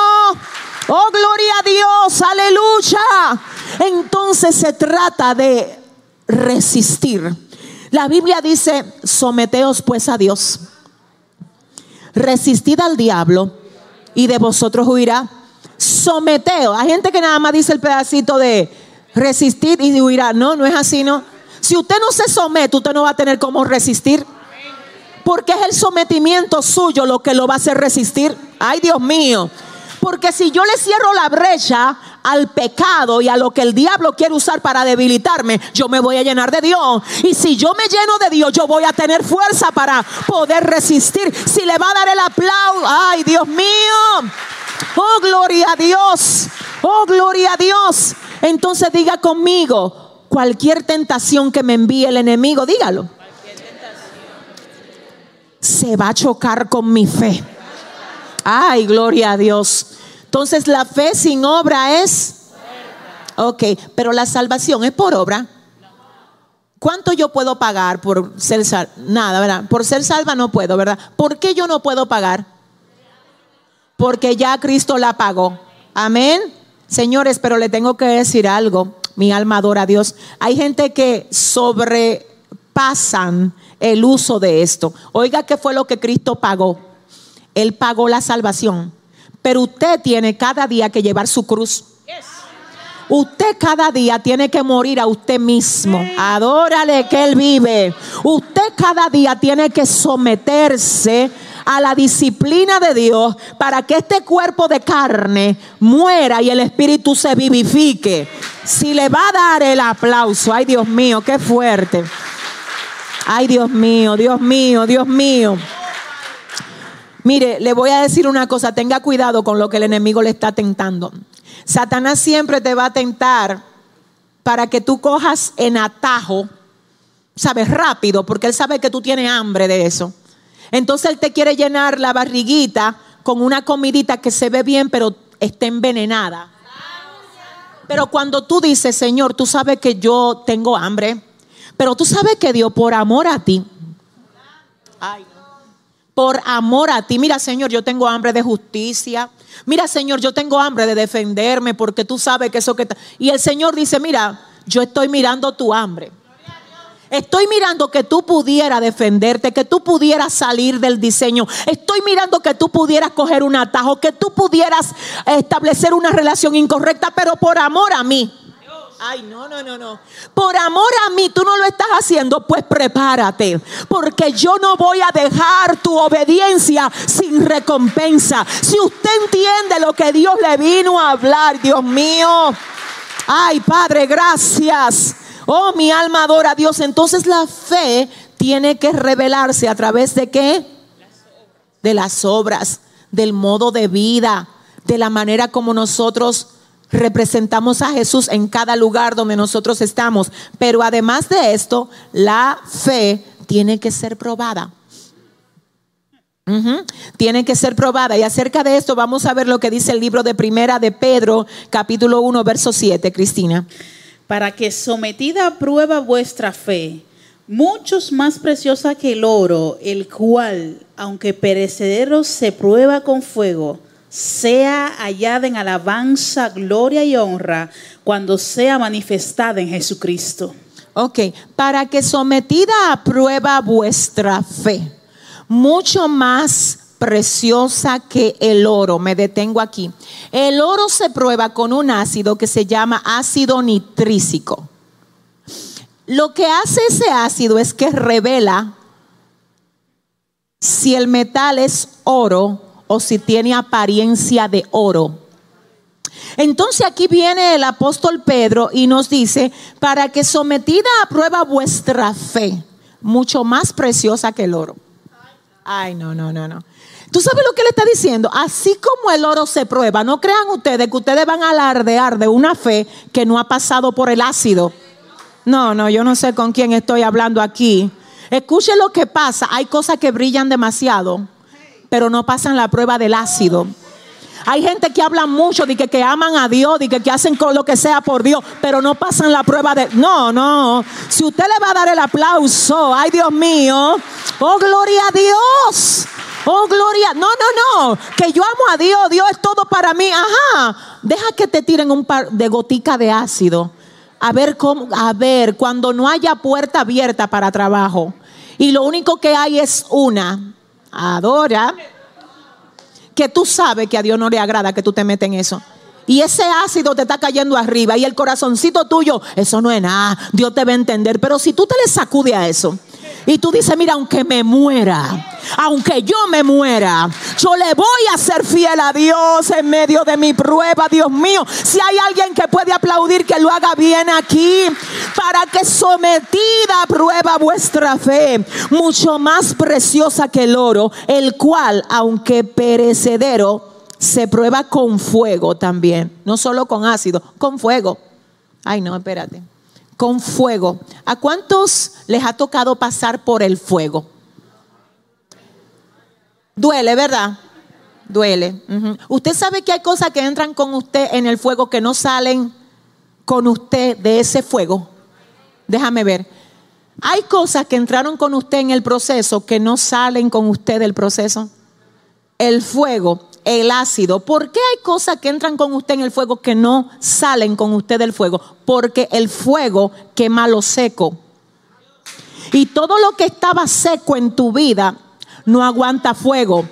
Oh, gloria a Dios, aleluya. Entonces se trata de resistir. La Biblia dice, someteos pues a Dios. Resistid al diablo y de vosotros huirá. Someteo. Hay gente que nada más dice el pedacito de resistir y huirá. No, no es así, no. Si usted no se somete, usted no va a tener cómo resistir. Porque es el sometimiento suyo lo que lo va a hacer resistir. Ay, Dios mío. Porque si yo le cierro la brecha al pecado y a lo que el diablo quiere usar para debilitarme, yo me voy a llenar de Dios. Y si yo me lleno de Dios, yo voy a tener fuerza para poder resistir. Si le va a dar el aplauso, ay Dios mío. Oh, gloria a Dios. Oh, gloria a Dios. Entonces diga conmigo, cualquier tentación que me envíe el enemigo, dígalo. Se va a chocar con mi fe. Ay, gloria a Dios. Entonces la fe sin obra es... Ok, pero la salvación es por obra. ¿Cuánto yo puedo pagar por ser salva? Nada, ¿verdad? Por ser salva no puedo, ¿verdad? ¿Por qué yo no puedo pagar? Porque ya Cristo la pagó. Amén. Señores, pero le tengo que decir algo. Mi alma adora a Dios. Hay gente que sobrepasan el uso de esto. Oiga, ¿qué fue lo que Cristo pagó? Él pagó la salvación. Pero usted tiene cada día que llevar su cruz. Usted cada día tiene que morir a usted mismo. Adórale que Él vive. Usted cada día tiene que someterse a la disciplina de Dios para que este cuerpo de carne muera y el espíritu se vivifique. Si le va a dar el aplauso, ay Dios mío, qué fuerte. Ay Dios mío, Dios mío, Dios mío. Mire, le voy a decir una cosa, tenga cuidado con lo que el enemigo le está tentando. Satanás siempre te va a tentar para que tú cojas en atajo, sabes, rápido, porque él sabe que tú tienes hambre de eso. Entonces él te quiere llenar la barriguita con una comidita que se ve bien, pero está envenenada. Pero cuando tú dices, Señor, tú sabes que yo tengo hambre, pero tú sabes que Dios por amor a ti, ay, por amor a ti. Mira, Señor, yo tengo hambre de justicia. Mira, Señor, yo tengo hambre de defenderme porque tú sabes que eso que... Y el Señor dice, mira, yo estoy mirando tu hambre. Estoy mirando que tú pudieras defenderte, que tú pudieras salir del diseño. Estoy mirando que tú pudieras coger un atajo, que tú pudieras establecer una relación incorrecta, pero por amor a mí. Ay, no, no, no, no. Por amor a mí, tú no lo estás haciendo, pues prepárate. Porque yo no voy a dejar tu obediencia sin recompensa. Si usted entiende lo que Dios le vino a hablar, Dios mío. Ay, Padre, gracias. Oh, mi alma adora a Dios. Entonces la fe tiene que revelarse a través de qué? De las obras, del modo de vida, de la manera como nosotros representamos a Jesús en cada lugar donde nosotros estamos. Pero además de esto, la fe tiene que ser probada. Tiene que ser probada. Y acerca de esto vamos a ver lo que dice el libro de Primera de Pedro, capítulo 1, verso 7, Cristina. Para que sometida a prueba vuestra fe, muchos más preciosa que el oro, el cual, aunque perecedero, se prueba con fuego sea hallada en alabanza, gloria y honra cuando sea manifestada en Jesucristo. Ok, para que sometida a prueba vuestra fe, mucho más preciosa que el oro, me detengo aquí. El oro se prueba con un ácido que se llama ácido nitrícico. Lo que hace ese ácido es que revela si el metal es oro o si tiene apariencia de oro. Entonces aquí viene el apóstol Pedro y nos dice, para que sometida a prueba vuestra fe, mucho más preciosa que el oro. Ay, no, no, no, no. ¿Tú sabes lo que le está diciendo? Así como el oro se prueba, no crean ustedes que ustedes van a alardear de una fe que no ha pasado por el ácido. No, no, yo no sé con quién estoy hablando aquí. Escuche lo que pasa. Hay cosas que brillan demasiado pero no pasan la prueba del ácido. Hay gente que habla mucho de que, aman a Dios, de que, que, hacen lo que sea por Dios, pero no pasan la prueba de... No, no. Si usted le va a dar el aplauso, ay Dios mío, oh gloria a Dios. Oh, gloria. No, no, no. Que yo amo a Dios. Dios es todo para mí. Ajá. Deja que te tiren un par de goticas de ácido. A ver cómo, a ver, cuando no haya puerta abierta para trabajo. Y lo único que hay es una. Adora. Que tú sabes que a Dios no le agrada que tú te metes en eso. Y ese ácido te está cayendo arriba y el corazoncito tuyo, eso no es nada, Dios te va a entender. Pero si tú te le sacudes a eso y tú dices, mira, aunque me muera, aunque yo me muera, yo le voy a ser fiel a Dios en medio de mi prueba, Dios mío. Si hay alguien que puede aplaudir, que lo haga bien aquí, para que sometida a prueba vuestra fe, mucho más preciosa que el oro, el cual, aunque perecedero, se prueba con fuego también, no solo con ácido, con fuego. Ay, no, espérate. Con fuego. ¿A cuántos les ha tocado pasar por el fuego? Duele, ¿verdad? Duele. Usted sabe que hay cosas que entran con usted en el fuego que no salen con usted de ese fuego. Déjame ver. Hay cosas que entraron con usted en el proceso que no salen con usted del proceso. El fuego el ácido. ¿Por qué hay cosas que entran con usted en el fuego que no salen con usted del fuego? Porque el fuego quema lo seco. Y todo lo que estaba seco en tu vida no aguanta fuego.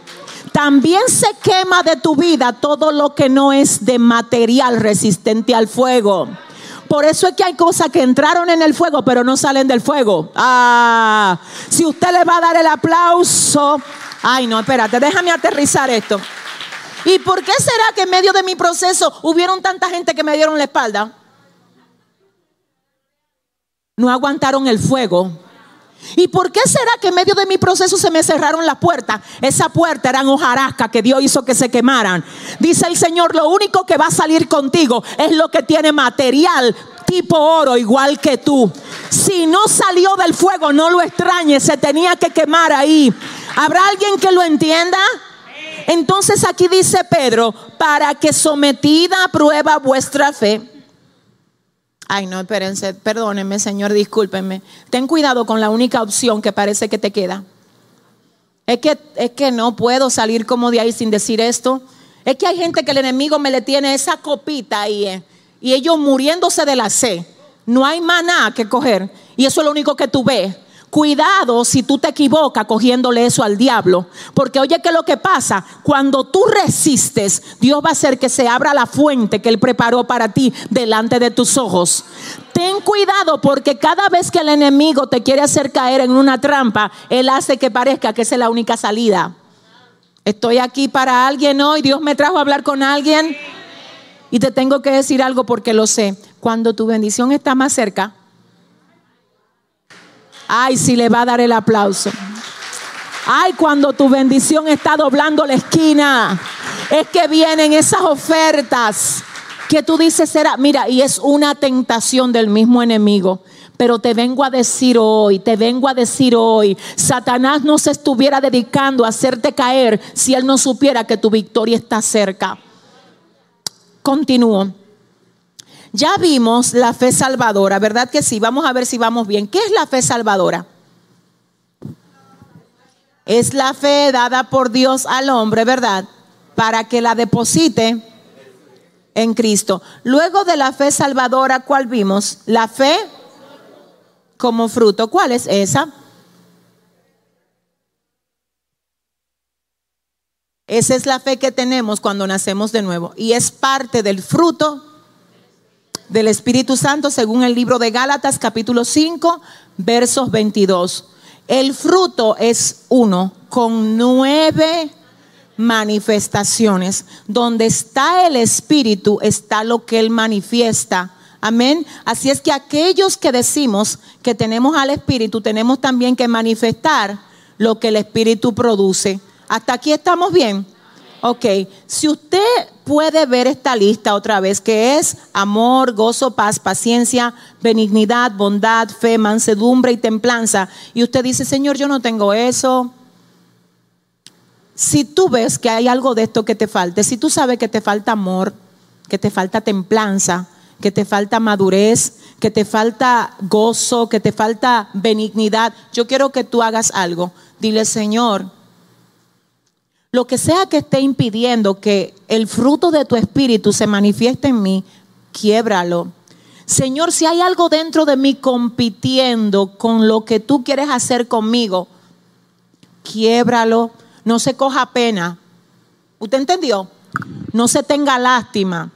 También se quema de tu vida todo lo que no es de material resistente al fuego. Por eso es que hay cosas que entraron en el fuego, pero no salen del fuego. Ah, si usted le va a dar el aplauso. Ay, no, espérate, déjame aterrizar esto. ¿Y por qué será que en medio de mi proceso hubieron tanta gente que me dieron la espalda? No aguantaron el fuego. ¿Y por qué será que en medio de mi proceso se me cerraron las puertas? Esa puerta eran hojarascas que Dios hizo que se quemaran. Dice el Señor, lo único que va a salir contigo es lo que tiene material tipo oro igual que tú. Si no salió del fuego, no lo extrañes, se tenía que quemar ahí. ¿Habrá alguien que lo entienda? Entonces aquí dice Pedro, para que sometida a prueba vuestra fe. Ay, no, espérense, perdónenme, Señor, discúlpenme. Ten cuidado con la única opción que parece que te queda. Es que, es que no puedo salir como de ahí sin decir esto. Es que hay gente que el enemigo me le tiene esa copita ahí eh, y ellos muriéndose de la sed. No hay maná que coger y eso es lo único que tú ves. Cuidado si tú te equivocas cogiéndole eso al diablo. Porque oye que lo que pasa, cuando tú resistes, Dios va a hacer que se abra la fuente que Él preparó para ti delante de tus ojos. Ten cuidado porque cada vez que el enemigo te quiere hacer caer en una trampa, Él hace que parezca que esa es la única salida. Estoy aquí para alguien hoy, Dios me trajo a hablar con alguien. Y te tengo que decir algo porque lo sé. Cuando tu bendición está más cerca, Ay, si le va a dar el aplauso. Ay, cuando tu bendición está doblando la esquina, es que vienen esas ofertas que tú dices, será, mira, y es una tentación del mismo enemigo. Pero te vengo a decir hoy, te vengo a decir hoy, Satanás no se estuviera dedicando a hacerte caer si él no supiera que tu victoria está cerca. Continúo. Ya vimos la fe salvadora, ¿verdad que sí? Vamos a ver si vamos bien. ¿Qué es la fe salvadora? Es la fe dada por Dios al hombre, ¿verdad? Para que la deposite en Cristo. Luego de la fe salvadora, ¿cuál vimos? La fe como fruto. ¿Cuál es esa? Esa es la fe que tenemos cuando nacemos de nuevo y es parte del fruto del Espíritu Santo según el libro de Gálatas capítulo 5 versos 22. El fruto es uno con nueve manifestaciones. Donde está el Espíritu está lo que Él manifiesta. Amén. Así es que aquellos que decimos que tenemos al Espíritu, tenemos también que manifestar lo que el Espíritu produce. Hasta aquí estamos bien. Ok, si usted puede ver esta lista otra vez, que es amor, gozo, paz, paciencia, benignidad, bondad, fe, mansedumbre y templanza, y usted dice, Señor, yo no tengo eso. Si tú ves que hay algo de esto que te falte, si tú sabes que te falta amor, que te falta templanza, que te falta madurez, que te falta gozo, que te falta benignidad, yo quiero que tú hagas algo. Dile, Señor, Lo que sea que esté impidiendo que el fruto de tu espíritu se manifieste en mí, quiébralo. Señor, si hay algo dentro de mí compitiendo con lo que tú quieres hacer conmigo, quiébralo. No se coja pena. ¿Usted entendió? No se tenga lástima.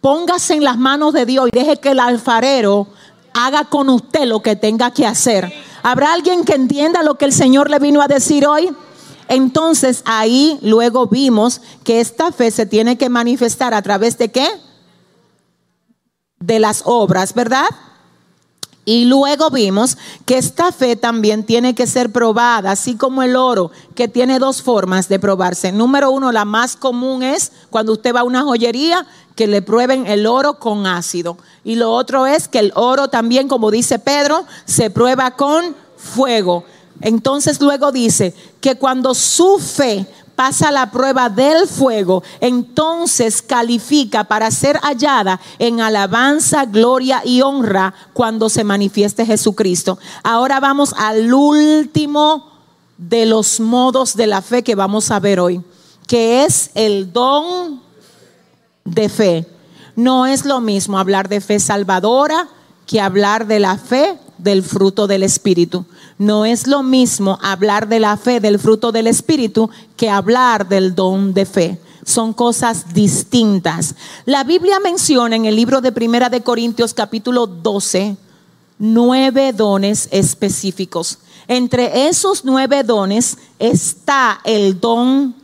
Póngase en las manos de Dios y deje que el alfarero haga con usted lo que tenga que hacer. ¿Habrá alguien que entienda lo que el Señor le vino a decir hoy? Entonces ahí luego vimos que esta fe se tiene que manifestar a través de qué? De las obras, ¿verdad? Y luego vimos que esta fe también tiene que ser probada, así como el oro, que tiene dos formas de probarse. Número uno, la más común es cuando usted va a una joyería, que le prueben el oro con ácido. Y lo otro es que el oro también, como dice Pedro, se prueba con fuego. Entonces luego dice que cuando su fe pasa la prueba del fuego, entonces califica para ser hallada en alabanza, gloria y honra cuando se manifieste Jesucristo. Ahora vamos al último de los modos de la fe que vamos a ver hoy, que es el don de fe. No es lo mismo hablar de fe salvadora que hablar de la fe del fruto del Espíritu. No es lo mismo hablar de la fe del fruto del Espíritu que hablar del don de fe. Son cosas distintas. La Biblia menciona en el libro de Primera de Corintios capítulo 12 nueve dones específicos. Entre esos nueve dones está el don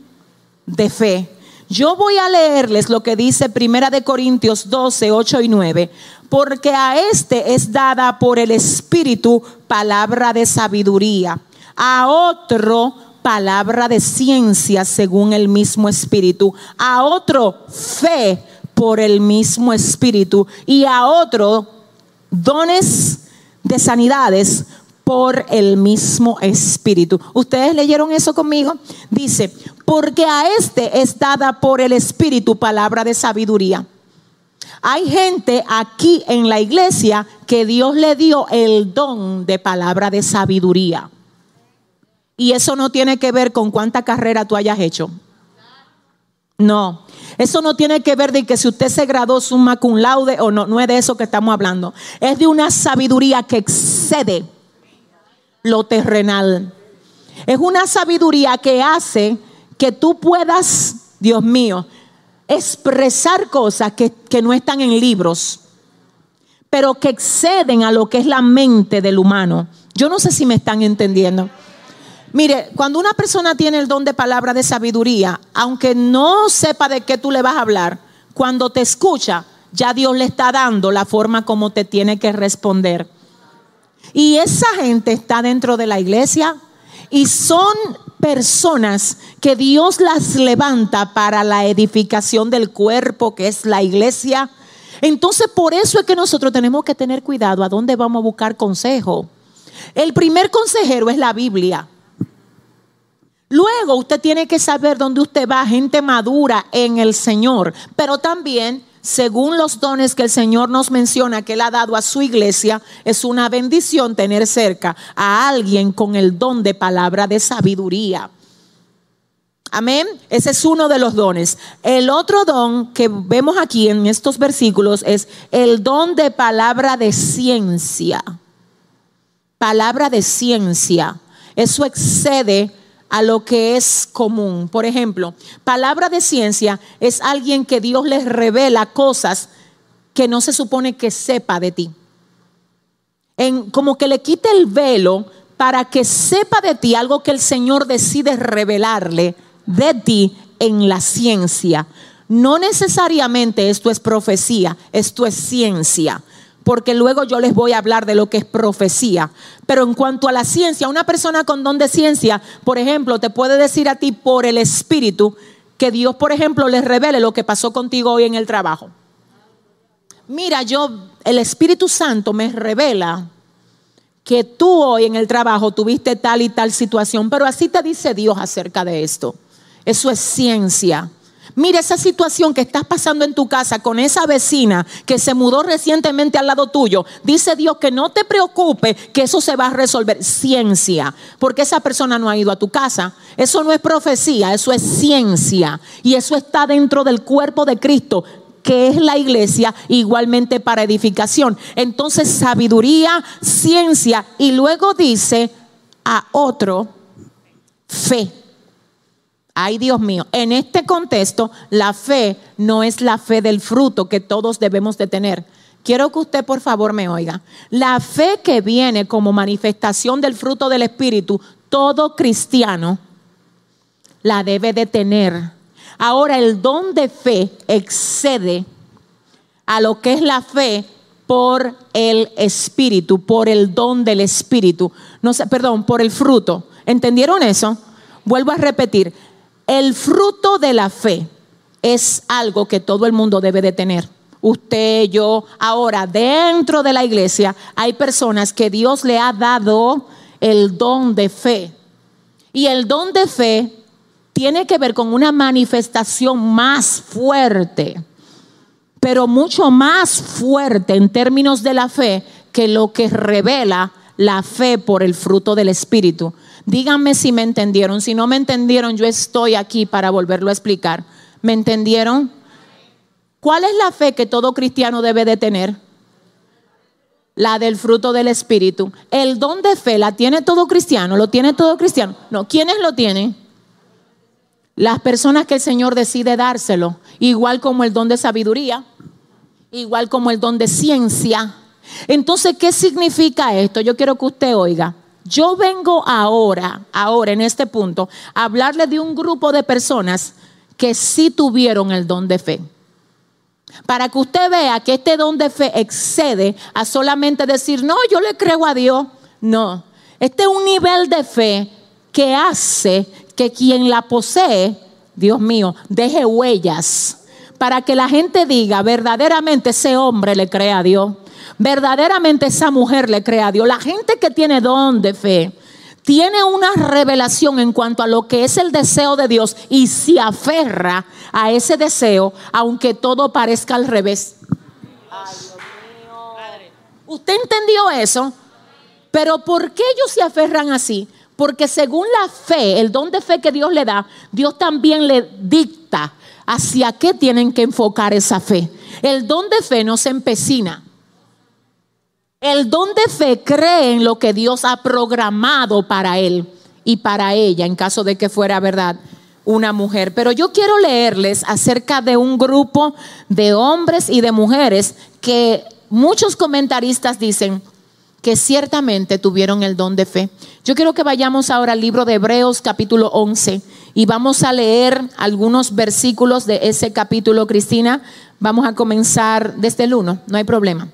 de fe. Yo voy a leerles lo que dice Primera de Corintios 12, 8 y 9 porque a este es dada por el Espíritu palabra de sabiduría, a otro palabra de ciencia según el mismo Espíritu, a otro fe por el mismo Espíritu y a otro dones de sanidades por el mismo Espíritu. ¿Ustedes leyeron eso conmigo? Dice, porque a este es dada por el Espíritu palabra de sabiduría hay gente aquí en la iglesia que Dios le dio el don de palabra de sabiduría. Y eso no tiene que ver con cuánta carrera tú hayas hecho. No, eso no tiene que ver de que si usted se graduó summa cum laude o no, no es de eso que estamos hablando. Es de una sabiduría que excede lo terrenal. Es una sabiduría que hace que tú puedas, Dios mío, expresar cosas que, no están en libros, pero que exceden a lo que es la mente del humano. Yo no sé si me están entendiendo. Mire, cuando una persona tiene el don de palabra de sabiduría, aunque no sepa de qué tú le vas a hablar, cuando te escucha, ya Dios le está dando la forma como te tiene que responder. Y esa gente está dentro de la iglesia y son personas que Dios las levanta para la edificación del cuerpo que es la iglesia. Entonces por eso es que nosotros tenemos que tener cuidado a dónde vamos a buscar consejo. El primer consejero es la Biblia. Luego usted tiene que saber dónde usted va, gente madura en el Señor, pero también según los dones que el Señor nos menciona que Él ha dado a su iglesia, es una bendición tener cerca a alguien con el don de palabra de sabiduría. Amén. Ese es uno de los dones. El otro don que vemos aquí en estos versículos es el don de palabra de ciencia. Palabra de ciencia. Eso excede a lo que es común. Por ejemplo, palabra de ciencia es alguien que Dios les revela cosas que no se supone que sepa de ti. En, como que le quite el velo para que sepa de ti algo que el Señor decide revelarle de ti en la ciencia. No necesariamente esto es profecía, esto es ciencia porque luego yo les voy a hablar de lo que es profecía. Pero en cuanto a la ciencia, una persona con don de ciencia, por ejemplo, te puede decir a ti por el Espíritu que Dios, por ejemplo, les revele lo que pasó contigo hoy en el trabajo. Mira, yo, el Espíritu Santo me revela que tú hoy en el trabajo tuviste tal y tal situación, pero así te dice Dios acerca de esto. Eso es ciencia. Mira esa situación que estás pasando en tu casa con esa vecina que se mudó recientemente al lado tuyo. Dice Dios que no te preocupe, que eso se va a resolver. Ciencia, porque esa persona no ha ido a tu casa. Eso no es profecía, eso es ciencia. Y eso está dentro del cuerpo de Cristo que es la iglesia, igualmente para edificación. Entonces, sabiduría, ciencia, y luego dice a otro, fe. Ay, Dios mío, en este contexto, la fe no es la fe del fruto que todos debemos de tener. Quiero que usted por favor me oiga. La fe que viene como manifestación del fruto del Espíritu, todo cristiano la debe de tener. Ahora el don de fe excede a lo que es la fe por el Espíritu, por el don del Espíritu. No perdón, por el fruto. ¿Entendieron eso? Vuelvo a repetir, el fruto de la fe es algo que todo el mundo debe de tener. Usted, yo, ahora dentro de la iglesia hay personas que Dios le ha dado el don de fe. Y el don de fe tiene que ver con una manifestación más fuerte, pero mucho más fuerte en términos de la fe que lo que revela la fe por el fruto del Espíritu. Díganme si me entendieron. Si no me entendieron, yo estoy aquí para volverlo a explicar. ¿Me entendieron? ¿Cuál es la fe que todo cristiano debe de tener? La del fruto del Espíritu. El don de fe la tiene todo cristiano, lo tiene todo cristiano. No, ¿quiénes lo tienen? Las personas que el Señor decide dárselo, igual como el don de sabiduría, igual como el don de ciencia. Entonces, ¿qué significa esto? Yo quiero que usted oiga. Yo vengo ahora, ahora en este punto, a hablarle de un grupo de personas que sí tuvieron el don de fe. Para que usted vea que este don de fe excede a solamente decir, no, yo le creo a Dios. No, este es un nivel de fe que hace que quien la posee, Dios mío, deje huellas para que la gente diga, verdaderamente ese hombre le cree a Dios verdaderamente esa mujer le cree a Dios. La gente que tiene don de fe tiene una revelación en cuanto a lo que es el deseo de Dios y se aferra a ese deseo, aunque todo parezca al revés. ¿Usted entendió eso? Pero ¿por qué ellos se aferran así? Porque según la fe, el don de fe que Dios le da, Dios también le dicta hacia qué tienen que enfocar esa fe. El don de fe no se empecina. El don de fe cree en lo que Dios ha programado para él y para ella, en caso de que fuera verdad una mujer. Pero yo quiero leerles acerca de un grupo de hombres y de mujeres que muchos comentaristas dicen que ciertamente tuvieron el don de fe. Yo quiero que vayamos ahora al libro de Hebreos capítulo 11 y vamos a leer algunos versículos de ese capítulo, Cristina. Vamos a comenzar desde el 1, no hay problema.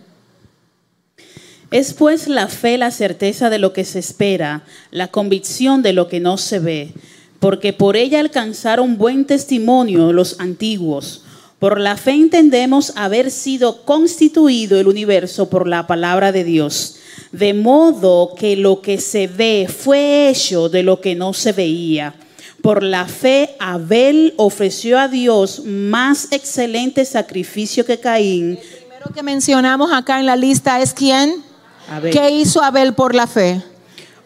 Es pues la fe la certeza de lo que se espera, la convicción de lo que no se ve, porque por ella alcanzaron buen testimonio los antiguos. Por la fe entendemos haber sido constituido el universo por la palabra de Dios, de modo que lo que se ve fue hecho de lo que no se veía. Por la fe Abel ofreció a Dios más excelente sacrificio que Caín. El primero que mencionamos acá en la lista es quién? ¿Qué hizo Abel por la fe?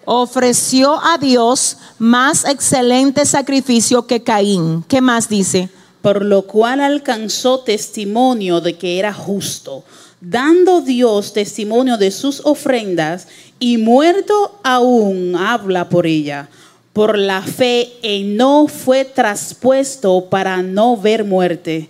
Ofreció a Dios más excelente sacrificio que Caín. ¿Qué más dice? Por lo cual alcanzó testimonio de que era justo, dando Dios testimonio de sus ofrendas y muerto aún habla por ella. Por la fe no fue traspuesto para no ver muerte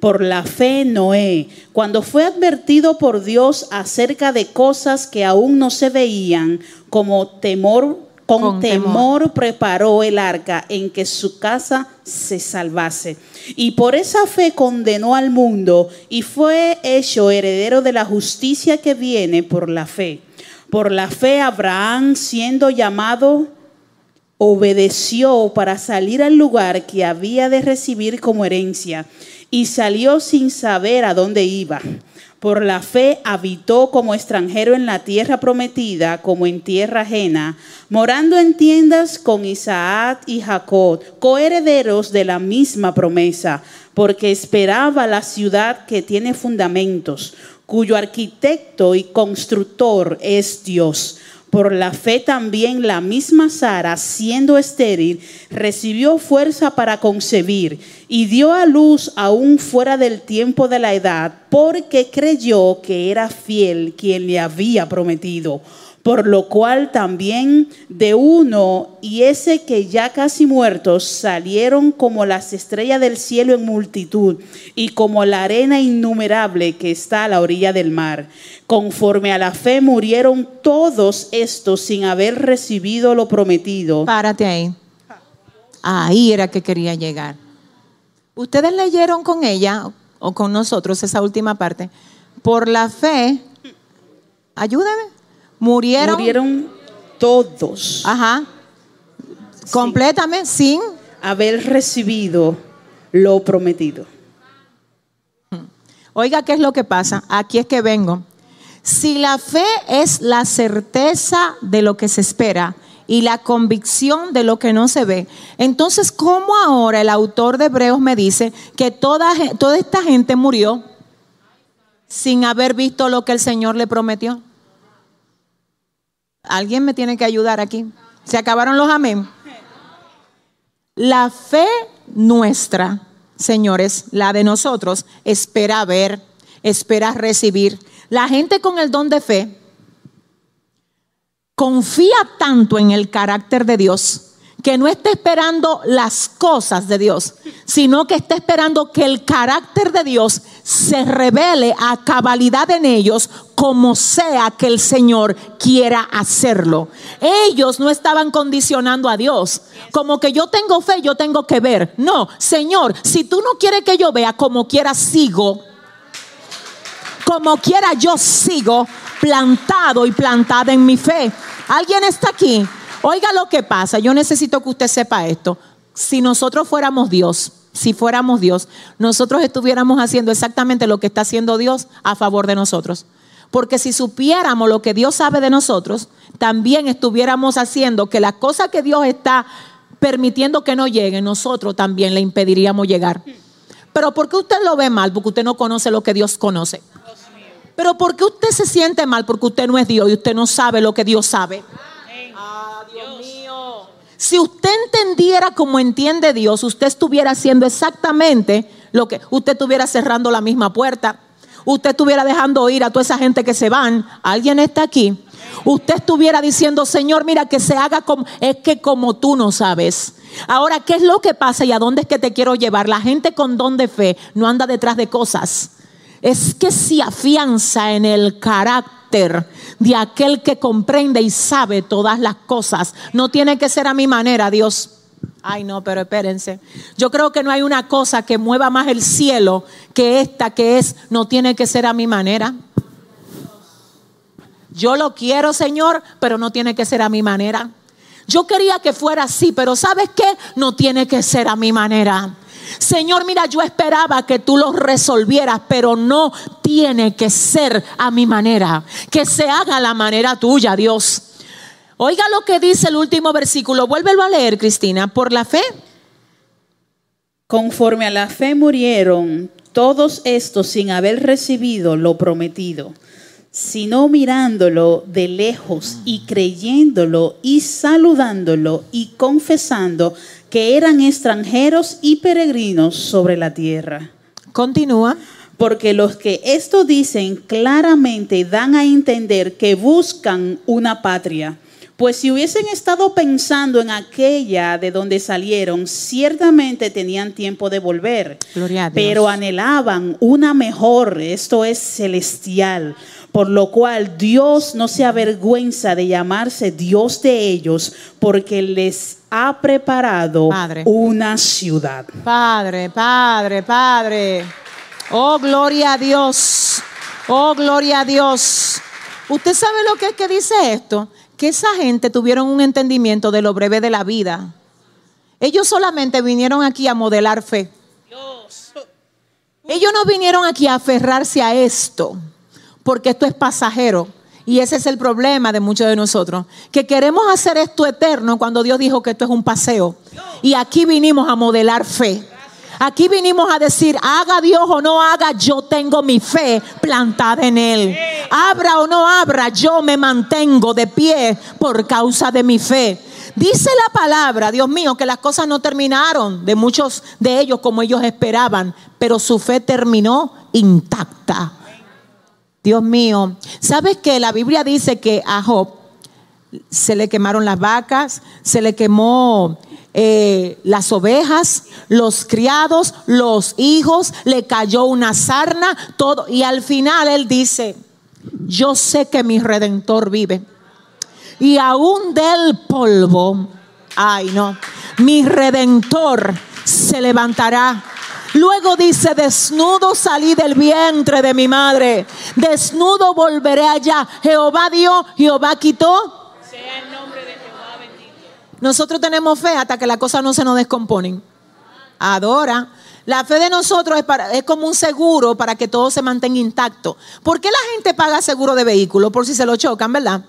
por la fe Noé, cuando fue advertido por Dios acerca de cosas que aún no se veían, como temor con, Con temor, temor. preparó el arca en que su casa se salvase. Y por esa fe condenó al mundo y fue hecho heredero de la justicia que viene por la fe. Por la fe Abraham, siendo llamado, obedeció para salir al lugar que había de recibir como herencia y salió sin saber a dónde iba. Por la fe habitó como extranjero en la tierra prometida, como en tierra ajena, morando en tiendas con Isaac y Jacob, coherederos de la misma promesa, porque esperaba la ciudad que tiene fundamentos, cuyo arquitecto y constructor es Dios. Por la fe también la misma Sara, siendo estéril, recibió fuerza para concebir y dio a luz aún fuera del tiempo de la edad, porque creyó que era fiel quien le había prometido. Por lo cual también de uno y ese que ya casi muertos salieron como las estrellas del cielo en multitud y como la arena innumerable que está a la orilla del mar. Conforme a la fe murieron todos estos sin haber recibido lo prometido. Párate ahí. Ahí era que quería llegar. Ustedes leyeron con ella o con nosotros esa última parte. Por la fe, ayúdame, murieron. Murieron todos Ajá. Completamente, sin. haber recibido lo prometido. Oiga, ¿qué es lo que pasa? Aquí es que vengo. Si la fe es la certeza de lo que se espera y la convicción de lo que no se ve, entonces, ¿cómo ahora el autor de Hebreos me dice que toda esta gente murió sin haber visto lo que el Señor le prometió? Alguien me tiene que ayudar aquí. Se acabaron los amén. La fe nuestra, señores, la de nosotros, espera ver, espera recibir. La gente con el don de fe confía tanto en el carácter de Dios que no está esperando las cosas de Dios, sino que está esperando que el carácter de Dios se revele a cabalidad en ellos como sea que el Señor quiera hacerlo. Ellos no estaban condicionando a Dios, como que yo tengo fe, yo tengo que ver. No, Señor, si tú no quieres que yo vea, como quiera sigo como quiera yo sigo plantado y plantada en mi fe. ¿Alguien está aquí? Oiga lo que pasa. Yo necesito que usted sepa esto. Si nosotros fuéramos Dios, si fuéramos Dios, nosotros estuviéramos haciendo exactamente lo que está haciendo Dios a favor de nosotros. Porque si supiéramos lo que Dios sabe de nosotros, también estuviéramos haciendo que las cosas que Dios está permitiendo que no lleguen, nosotros también le impediríamos llegar. Pero ¿por qué usted lo ve mal? Porque usted no conoce lo que Dios conoce. Pero ¿por qué usted se siente mal? Porque usted no es Dios y usted no sabe lo que Dios sabe. Ah, Dios mío. Si usted entendiera como entiende Dios, usted estuviera haciendo exactamente lo que usted estuviera cerrando la misma puerta. Usted estuviera dejando ir a toda esa gente que se van. ¿Alguien está aquí? Usted estuviera diciendo, Señor, mira que se haga como, es que como tú no sabes. Ahora, ¿qué es lo que pasa y a dónde es que te quiero llevar? La gente con don de fe no anda detrás de cosas. Es que se afianza en el carácter de aquel que comprende y sabe todas las cosas. No tiene que ser a mi manera, Dios. Ay, no, pero espérense. Yo creo que no hay una cosa que mueva más el cielo que esta que es, no tiene que ser a mi manera. Yo lo quiero, Señor, pero no tiene que ser a mi manera. Yo quería que fuera así, pero ¿sabes qué? No tiene que ser a mi manera. Señor, mira, yo esperaba que tú lo resolvieras, pero no tiene que ser a mi manera. Que se haga a la manera tuya, Dios. Oiga lo que dice el último versículo. Vuélvelo a leer, Cristina. Por la fe. Conforme a la fe murieron todos estos sin haber recibido lo prometido, sino mirándolo de lejos y creyéndolo y saludándolo y confesando que eran extranjeros y peregrinos sobre la tierra. Continúa. Porque los que esto dicen claramente dan a entender que buscan una patria, Pues si hubiesen estado pensando en aquella de donde salieron, ciertamente tenían tiempo de volver. Gloria a Dios. Pero anhelaban una mejor, esto es celestial. Por lo cual Dios no se avergüenza de llamarse Dios de ellos, porque les ha preparado Padre. una ciudad. Padre, Padre, Padre. Oh, gloria a Dios. Oh, gloria a Dios. ¿Usted sabe lo que es que dice esto? Que esa gente tuvieron un entendimiento de lo breve de la vida. Ellos solamente vinieron aquí a modelar fe. Ellos no vinieron aquí a aferrarse a esto, porque esto es pasajero. Y ese es el problema de muchos de nosotros, que queremos hacer esto eterno cuando Dios dijo que esto es un paseo. Y aquí vinimos a modelar fe. Aquí vinimos a decir, haga Dios o no haga, yo tengo mi fe plantada en Él. Abra o no abra, yo me mantengo de pie por causa de mi fe. Dice la palabra, Dios mío, que las cosas no terminaron de muchos de ellos como ellos esperaban, pero su fe terminó intacta. Dios mío, ¿sabes que la Biblia dice que a Job se le quemaron las vacas, se le quemó eh, las ovejas, los criados, los hijos, le cayó una sarna, todo. Y al final él dice, yo sé que mi redentor vive. Y aún del polvo, ay no, mi redentor se levantará. Luego dice, desnudo salí del vientre de mi madre, desnudo volveré allá. Jehová dio, Jehová quitó. Nosotros tenemos fe hasta que las cosas no se nos descomponen. Adora. La fe de nosotros es, para- es como un seguro para que todo se mantenga intacto. ¿Por qué la gente paga seguro de vehículo? Por si se lo chocan, ¿verdad?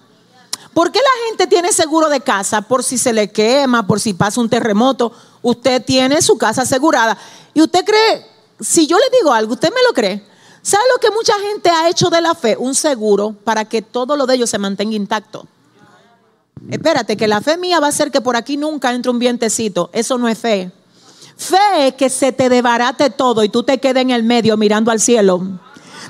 ¿Por qué la gente tiene seguro de casa? Por si se le quema, por si pasa un terremoto. Usted tiene su casa asegurada. Y usted cree, si yo le digo algo, ¿usted me lo cree? ¿Sabe lo que mucha gente ha hecho de la fe? Un seguro para que todo lo de ellos se mantenga intacto. Espérate, que la fe mía va a ser que por aquí nunca entre un vientecito. Eso no es fe. Fe es que se te debarate todo y tú te quedes en el medio mirando al cielo.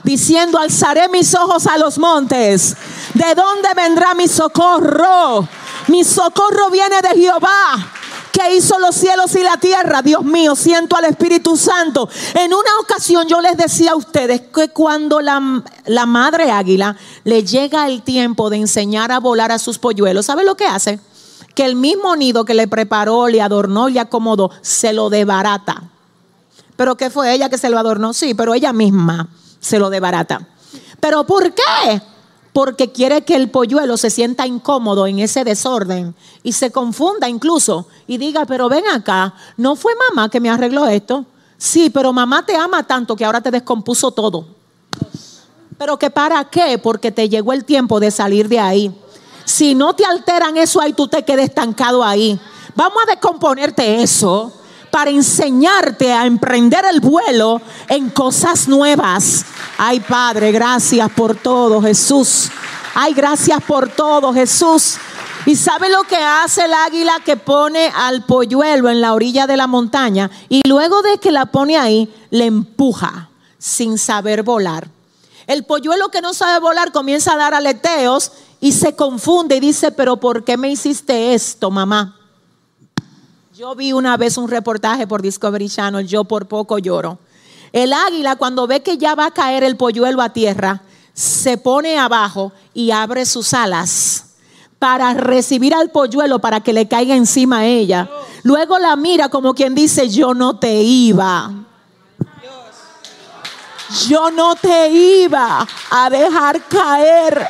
Diciendo, alzaré mis ojos a los montes. ¿De dónde vendrá mi socorro? Mi socorro viene de Jehová que hizo los cielos y la tierra. Dios mío, siento al Espíritu Santo. En una ocasión yo les decía a ustedes que cuando la, la madre águila le llega el tiempo de enseñar a volar a sus polluelos, ¿sabe lo que hace? Que el mismo nido que le preparó, le adornó, le acomodó, se lo debarata. ¿Pero qué fue ella que se lo adornó? Sí, pero ella misma se lo debarata. ¿Pero por qué? Porque quiere que el polluelo se sienta incómodo en ese desorden y se confunda incluso y diga, pero ven acá, no fue mamá que me arregló esto. Sí, pero mamá te ama tanto que ahora te descompuso todo. Pero que para qué? Porque te llegó el tiempo de salir de ahí. Si no te alteran eso ahí, tú te quedes estancado ahí. Vamos a descomponerte eso para enseñarte a emprender el vuelo en cosas nuevas. Ay, Padre, gracias por todo, Jesús. Ay, gracias por todo, Jesús. ¿Y sabe lo que hace el águila que pone al polluelo en la orilla de la montaña? Y luego de que la pone ahí, le empuja sin saber volar. El polluelo que no sabe volar comienza a dar aleteos y se confunde y dice, pero ¿por qué me hiciste esto, mamá? Yo vi una vez un reportaje por Discovery Channel, yo por poco lloro. El águila cuando ve que ya va a caer el polluelo a tierra, se pone abajo y abre sus alas para recibir al polluelo para que le caiga encima a ella. Luego la mira como quien dice, yo no te iba. Yo no te iba a dejar caer.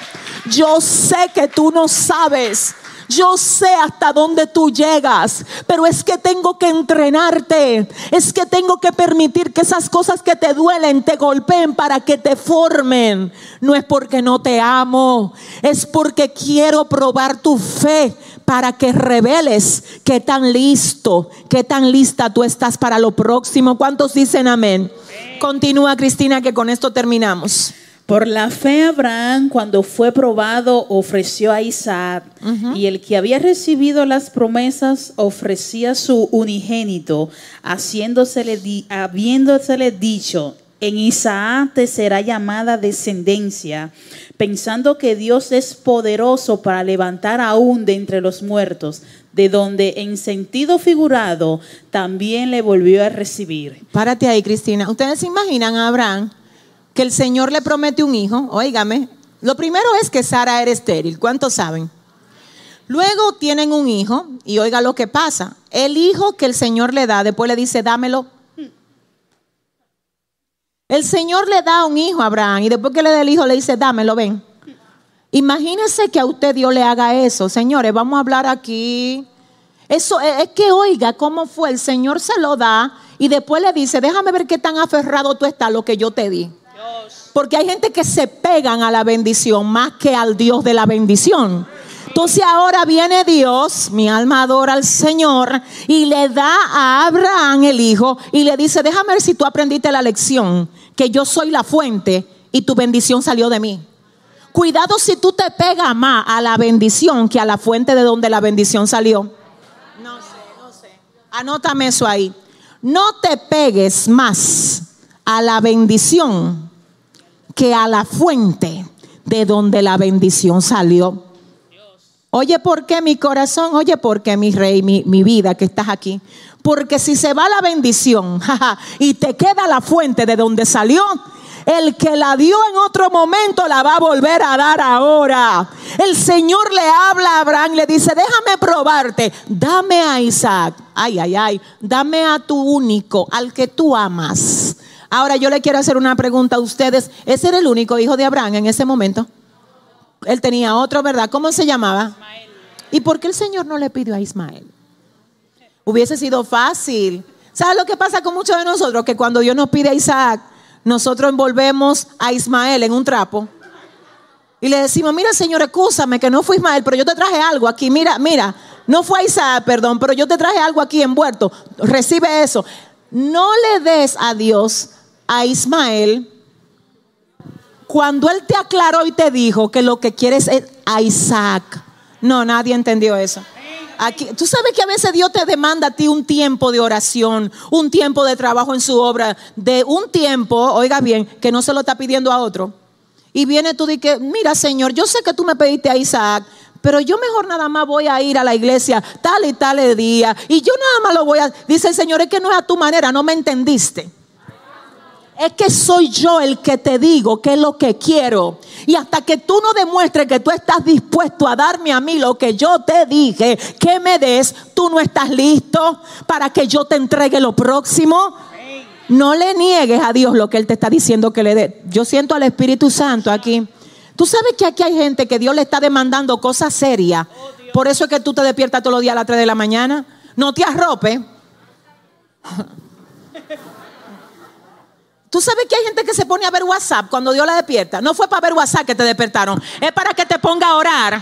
Yo sé que tú no sabes. Yo sé hasta dónde tú llegas, pero es que tengo que entrenarte. Es que tengo que permitir que esas cosas que te duelen te golpeen para que te formen. No es porque no te amo, es porque quiero probar tu fe para que reveles qué tan listo, qué tan lista tú estás para lo próximo. ¿Cuántos dicen amén? Continúa Cristina que con esto terminamos. Por la fe Abraham, cuando fue probado, ofreció a Isaac, y el que había recibido las promesas ofrecía su unigénito, haciéndosele di- habiéndosele dicho, en Isaac te será llamada descendencia. pensando que Dios es poderoso para levantar aún de entre los muertos, de donde en sentido figurado también le volvió a recibir. Párate ahí, Cristina. ¿Ustedes se imaginan a Abraham que el Señor le promete un hijo? Óigame, lo primero es que Sara era estéril. ¿Cuántos saben? Luego tienen un hijo y oiga lo que pasa. El hijo que el Señor le da, después le dice, dámelo. El Señor le da un hijo a Abraham y después que le da el hijo le dice, dámelo, ven. Imagínese que a usted Dios le haga eso. Señores, vamos a hablar aquí. Eso es que oiga cómo fue. El Señor se lo da y después le dice, déjame ver qué tan aferrado tú estás lo que yo te di. Porque hay gente que se pegan a la bendición más que al Dios de la bendición. Entonces ahora viene Dios, mi alma adora al Señor, y le da a Abraham el hijo y le dice, déjame ver si tú aprendiste la lección, que yo soy la fuente y tu bendición salió de mí. Cuidado si tú te pegas más a la bendición que a la fuente de donde la bendición salió. No sé, no sé. Anótame eso ahí. No te pegues más a la bendición que a la fuente de donde la bendición salió. Oye, ¿por qué mi corazón? Oye, ¿por qué mi rey, mi, mi vida que estás aquí? Porque si se va la bendición y te queda la fuente de donde salió, el que la dio en otro momento la va a volver a dar ahora. El Señor le habla a Abraham, le dice, déjame probarte, dame a Isaac, ay, ay, ay, dame a tu único, al que tú amas. Ahora yo le quiero hacer una pregunta a ustedes. ¿Ese era el único hijo de Abraham en ese momento? Él tenía otro, ¿verdad? ¿Cómo se llamaba? ¿Y por qué el Señor no le pidió a Ismael? Hubiese sido fácil. ¿Sabes lo que pasa con muchos de nosotros? Que cuando Dios nos pide a Isaac, nosotros envolvemos a Ismael en un trapo y le decimos, mira Señor, escúchame que no fue Ismael, pero yo te traje algo aquí, mira, mira, no fue Isaac, perdón, pero yo te traje algo aquí envuelto, recibe eso. No le des a Dios a Ismael cuando él te aclaró y te dijo que lo que quieres es a Isaac. No, nadie entendió eso. Aquí, tú sabes que a veces Dios te demanda a ti un tiempo de oración, un tiempo de trabajo en su obra, de un tiempo, oiga bien, que no se lo está pidiendo a otro. Y viene tú y que, mira Señor, yo sé que tú me pediste a Isaac, pero yo mejor nada más voy a ir a la iglesia tal y tal día. Y yo nada más lo voy a, dice el Señor, es que no es a tu manera, no me entendiste. Es que soy yo el que te digo qué es lo que quiero. Y hasta que tú no demuestres que tú estás dispuesto a darme a mí lo que yo te dije que me des, tú no estás listo para que yo te entregue lo próximo. No le niegues a Dios lo que Él te está diciendo que le dé. Yo siento al Espíritu Santo aquí. Tú sabes que aquí hay gente que Dios le está demandando cosas serias. Por eso es que tú te despiertas todos los días a las 3 de la mañana. No te arropes. Tú sabes que hay gente que se pone a ver WhatsApp cuando Dios la despierta. No fue para ver WhatsApp que te despertaron, es para que te ponga a orar.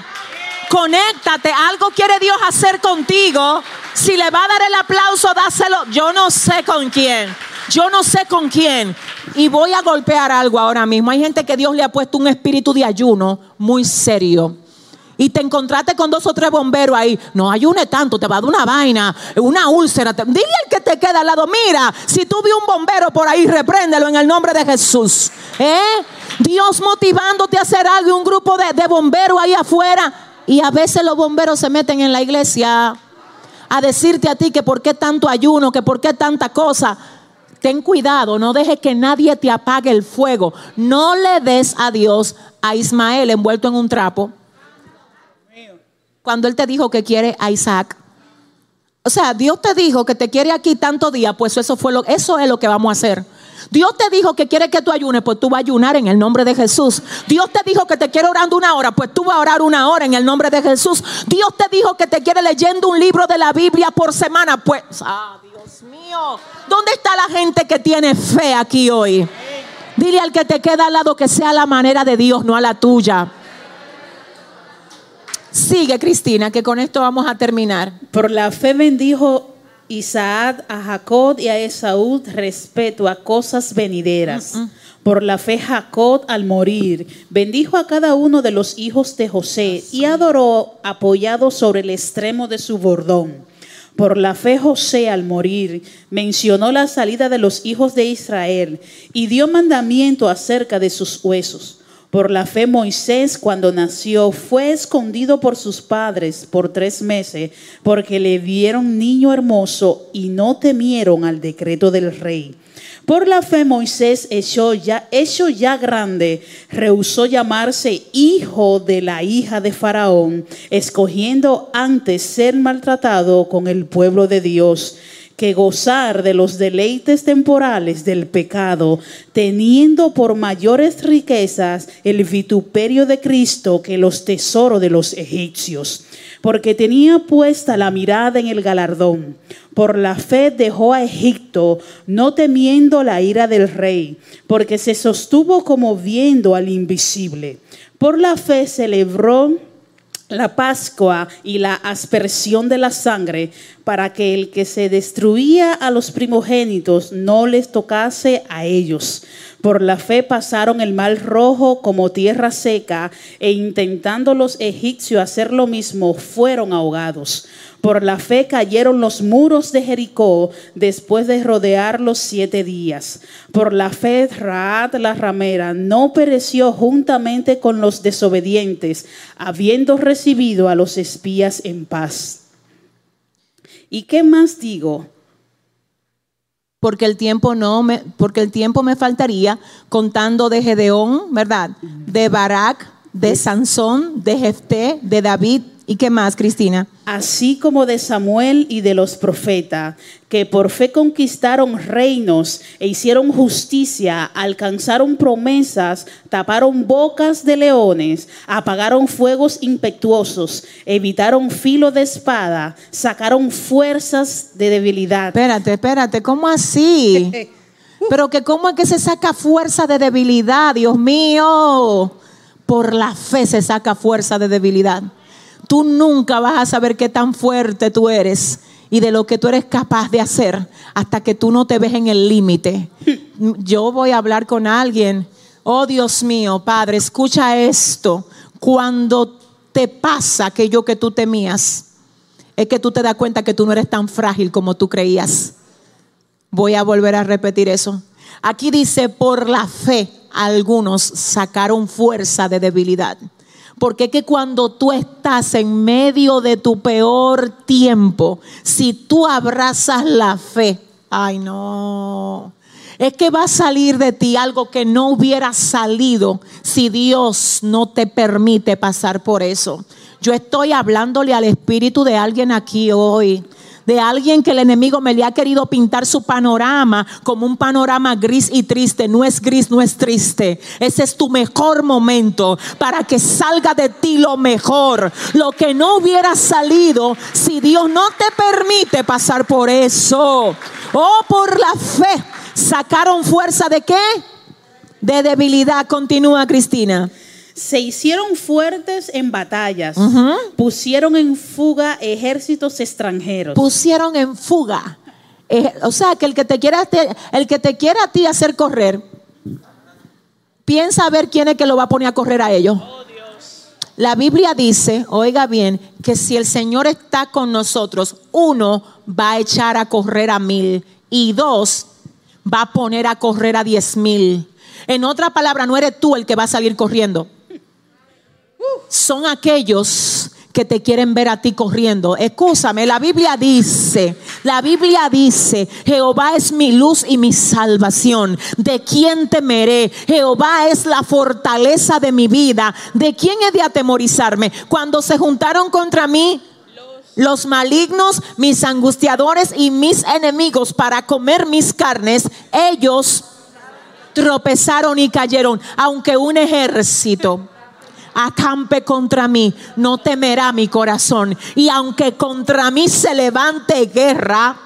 Conéctate, algo quiere Dios hacer contigo. Si le va a dar el aplauso, dáselo. Yo no sé con quién. Yo no sé con quién. Y voy a golpear algo ahora mismo. Hay gente que Dios le ha puesto un espíritu de ayuno muy serio y te encontraste con dos o tres bomberos ahí, no ayune tanto, te va a dar una vaina, una úlcera. Dile al que te queda al lado, mira, si tú vi un bombero por ahí, repréndelo en el nombre de Jesús. ¿Eh? Dios motivándote a hacer algo, un grupo de, de bomberos ahí afuera. Y a veces los bomberos se meten en la iglesia a decirte a ti que por qué tanto ayuno, que por qué tanta cosa. Ten cuidado, no dejes que nadie te apague el fuego. No le des a Dios a Ismael envuelto en un trapo cuando Él te dijo que quiere a Isaac. O sea, Dios te dijo que te quiere aquí tanto día, pues eso, fue lo, eso es lo que vamos a hacer. Dios te dijo que quiere que tú ayunes, pues tú vas a ayunar en el nombre de Jesús. Dios te dijo que te quiere orando una hora, pues tú vas a orar una hora en el nombre de Jesús. Dios te dijo que te quiere leyendo un libro de la Biblia por semana, pues, ah, Dios mío, ¿dónde está la gente que tiene fe aquí hoy? Dile al que te queda al lado que sea la manera de Dios, no a la tuya. Sigue, Cristina, que con esto vamos a terminar. Por la fe bendijo Isaac a Jacob y a Esaú respeto a cosas venideras. Por la fe Jacob al morir bendijo a cada uno de los hijos de José y adoró apoyado sobre el extremo de su bordón. Por la fe José al morir mencionó la salida de los hijos de Israel y dio mandamiento acerca de sus huesos Por la fe Moisés cuando nació fue escondido por sus padres por tres meses porque le vieron niño hermoso y no temieron al decreto del rey. Por la fe Moisés, hecho ya, hecho ya grande, rehusó llamarse hijo de la hija de Faraón, escogiendo antes ser maltratado con el pueblo de Dios que gozar de los deleites temporales del pecado, teniendo por mayores riquezas el vituperio de Cristo que los tesoros de los egipcios, porque tenía puesta la mirada en el galardón. Por la fe dejó a Egipto, no temiendo la ira del rey, porque se sostuvo como viendo al invisible. Por la fe celebró la Pascua y la aspersión de la sangre para que el que se destruía a los primogénitos no les tocase a ellos. Por la fe pasaron el mar rojo como tierra seca e intentando los egipcios hacer lo mismo fueron ahogados. Por la fe cayeron los muros de Jericó después de rodearlos siete días. Por la fe Raad la ramera no pereció juntamente con los desobedientes, habiendo recibido a los espías en paz. ¿Y qué más digo? porque el tiempo no me, porque el tiempo me faltaría contando de Gedeón, ¿verdad? De Barak, de Sansón, de Jefté, de David, ¿Y qué más, Cristina? Así como de Samuel y de los profetas, que por fe conquistaron reinos e hicieron justicia, alcanzaron promesas, taparon bocas de leones, apagaron fuegos impetuosos, evitaron filo de espada, sacaron fuerzas de debilidad. Espérate, espérate, ¿cómo así? Pero que cómo es que se saca fuerza de debilidad, Dios mío. Por la fe se saca fuerza de debilidad. Tú nunca vas a saber qué tan fuerte tú eres y de lo que tú eres capaz de hacer hasta que tú no te ves en el límite. Yo voy a hablar con alguien. Oh Dios mío, Padre, escucha esto. Cuando te pasa aquello que tú temías, es que tú te das cuenta que tú no eres tan frágil como tú creías. Voy a volver a repetir eso. Aquí dice, por la fe, algunos sacaron fuerza de debilidad. Porque es que cuando tú estás en medio de tu peor tiempo, si tú abrazas la fe, ay no, es que va a salir de ti algo que no hubiera salido si Dios no te permite pasar por eso. Yo estoy hablándole al espíritu de alguien aquí hoy de alguien que el enemigo me le ha querido pintar su panorama como un panorama gris y triste. No es gris, no es triste. Ese es tu mejor momento para que salga de ti lo mejor. Lo que no hubiera salido si Dios no te permite pasar por eso. Oh, por la fe. Sacaron fuerza de qué? De debilidad. Continúa Cristina se hicieron fuertes en batallas, pusieron en fuga ejércitos extranjeros. Pusieron en fuga. O sea, que el que te quiera, el que te quiera a ti hacer correr, piensa a ver quién es que lo va a poner a correr a ellos. Oh, La Biblia dice, oiga bien, que si el Señor está con nosotros, uno va a echar a correr a mil y dos va a poner a correr a diez mil. En otra palabra, no eres tú el que va a salir corriendo son aquellos que te quieren ver a ti corriendo. Escúchame, la Biblia dice, la Biblia dice, Jehová es mi luz y mi salvación. ¿De quién temeré? Jehová es la fortaleza de mi vida. ¿De quién he de atemorizarme? Cuando se juntaron contra mí los malignos, mis angustiadores y mis enemigos para comer mis carnes, ellos tropezaron y cayeron, aunque un ejército acampe contra mí, no temerá mi corazón. Y aunque contra mí se levante guerra,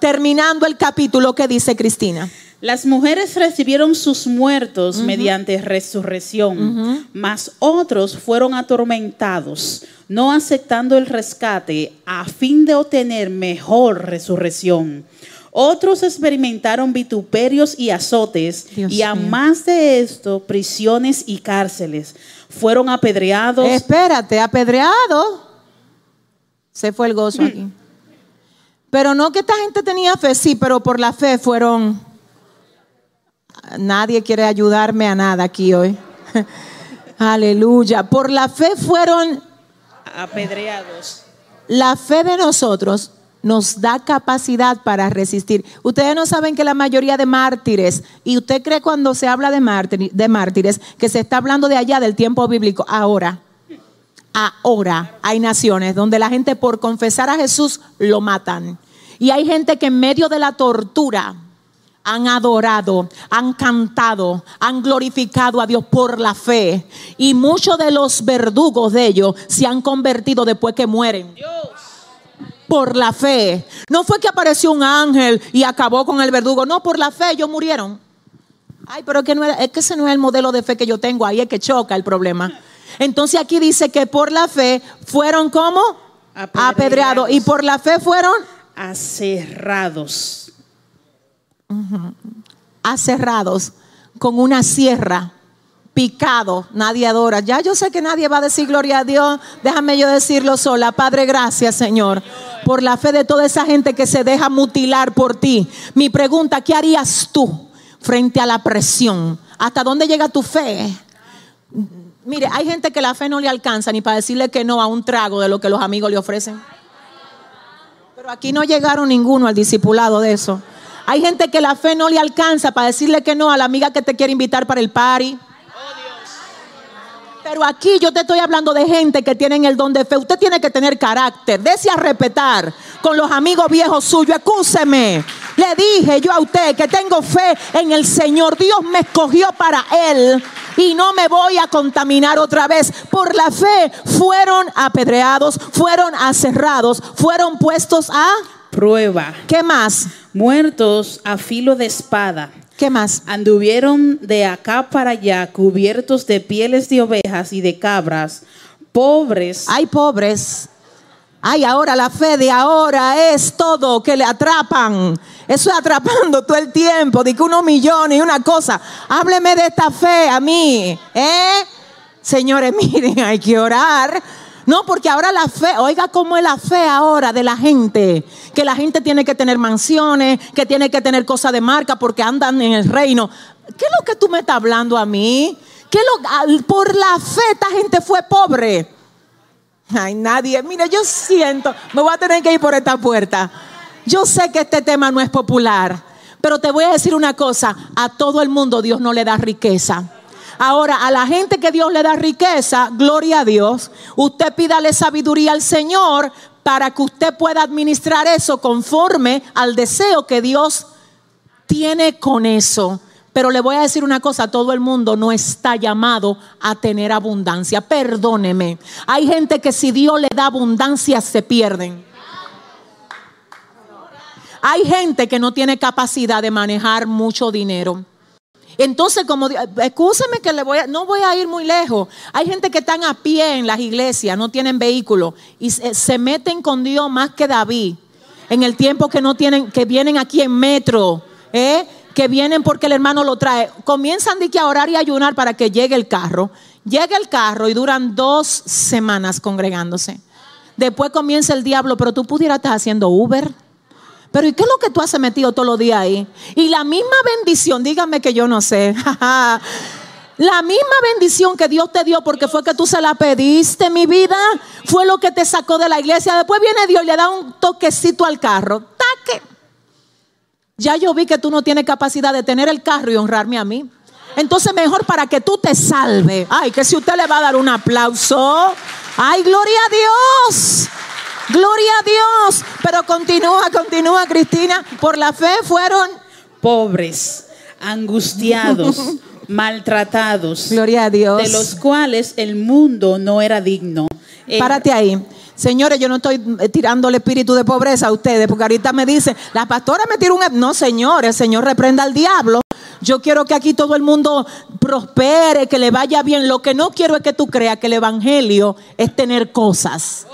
terminando el capítulo que dice Cristina. Las mujeres recibieron sus muertos mediante resurrección, mas otros fueron atormentados, no aceptando el rescate a fin de obtener mejor resurrección. Otros experimentaron vituperios y azotes y a más de esto, prisiones y cárceles. Fueron apedreados. Espérate, apedreado. Se fue el gozo aquí. Pero no que esta gente tenía fe, sí, pero por la fe fueron nadie quiere ayudarme a nada aquí hoy. Aleluya. Por la fe fueron, apedreados. la fe de nosotros nos da capacidad para resistir. Ustedes no saben que la mayoría de mártires, y usted cree cuando se habla de, de mártires, que se está hablando de allá del tiempo bíblico, ahora. Ahora hay naciones donde la gente por confesar a Jesús lo matan. Y hay gente que en medio de la tortura han adorado, han cantado, han glorificado a Dios por la fe. Y muchos de los verdugos de ellos se han convertido después que mueren. Por la fe. No fue que apareció un ángel y acabó con el verdugo. No, por la fe ellos murieron. Ay, pero es que, no era- es que ese no es el modelo de fe que yo tengo. Ahí es que choca el problema. Entonces aquí dice que por la fe fueron como Apedreados. apedreados. Y por la fe fueron aserrados. aserrados con una sierra, picado, nadie adora. Ya yo sé que nadie va a decir gloria a Dios, déjame yo decirlo sola. Padre, gracias Señor, por la fe de toda esa gente que se deja mutilar por ti. Mi pregunta, ¿qué harías tú frente a la presión? ¿Hasta dónde llega tu fe? Mire, hay gente que la fe no le alcanza ni para decirle que no a un trago de lo que los amigos le ofrecen. Pero aquí no llegaron ninguno al discipulado de eso. Hay gente que la fe no le alcanza para decirle que no a la amiga que te quiere invitar para el party. Pero aquí yo te estoy hablando de gente que tienen el don de fe. Usted tiene que tener carácter. Dese a respetar con los amigos viejos suyos. Escúcheme. Le dije yo a usted que tengo fe en el Señor. Dios me escogió para Él. Y no me voy a contaminar otra vez. Por la fe fueron apedreados, fueron aserrados, fueron puestos a... Prueba. ¿Qué más? Muertos a filo de espada. ¿Qué más? Anduvieron de acá para allá cubiertos de pieles de ovejas y de cabras, pobres, Hay pobres. Ay, ahora la fe de ahora es todo que le atrapan. Eso es atrapando todo el tiempo. Que unos millones y una cosa. Hábleme de esta fe a mí. ¿Eh? Señores, miren, hay que orar. No, porque ahora la fe, oiga cómo es la fe ahora de la gente. Que la gente tiene que tener mansiones, que tiene que tener cosas de marca porque andan en el reino. ¿Qué es lo que tú me estás hablando a mí? ¿Qué es lo, por la fe esta gente fue pobre. Ay, nadie. Mire, yo siento, me voy a tener que ir por esta puerta. Yo sé que este tema no es popular, pero te voy a decir una cosa, a todo el mundo Dios no le da riqueza. Ahora, a la gente que Dios le da riqueza, gloria a Dios, usted pídale sabiduría al Señor para que usted pueda administrar eso conforme al deseo que Dios tiene con eso. Pero le voy a decir una cosa, todo el mundo no está llamado a tener abundancia. Perdóneme. Hay gente que si Dios le da abundancia se pierden. Hay gente que no tiene capacidad de manejar mucho dinero. Entonces, como escúcheme que le voy a, no voy a ir muy lejos. Hay gente que están a pie en las iglesias, no tienen vehículo y se, se meten con Dios más que David. En el tiempo que no tienen, que vienen aquí en metro, ¿eh? que vienen porque el hermano lo trae. Comienzan de que a orar y ayunar para que llegue el carro. Llega el carro y duran dos semanas congregándose. Después comienza el diablo, pero tú pudieras estar haciendo Uber. Pero ¿y qué es lo que tú has metido todos los días ahí? Y la misma bendición, dígame que yo no sé. la misma bendición que Dios te dio porque fue que tú se la pediste, mi vida, fue lo que te sacó de la iglesia. Después viene Dios y le da un toquecito al carro. Taque. Ya yo vi que tú no tienes capacidad de tener el carro y honrarme a mí. Entonces mejor para que tú te salve. Ay, que si usted le va a dar un aplauso. Ay, gloria a Dios. Gloria a Dios. Pero continúa, continúa, Cristina. Por la fe fueron. pobres, angustiados, maltratados, Gloria a Dios. de los cuales el mundo no era digno. Eh, Párate ahí. Señores, yo no estoy eh, tirando el espíritu de pobreza a ustedes, porque ahorita me dicen, la pastora me tiró un... e-". No, señor, el Señor reprenda al diablo. Yo quiero que aquí todo el mundo prospere, que le vaya bien. Lo que no quiero es que tú creas que el Evangelio es tener cosas.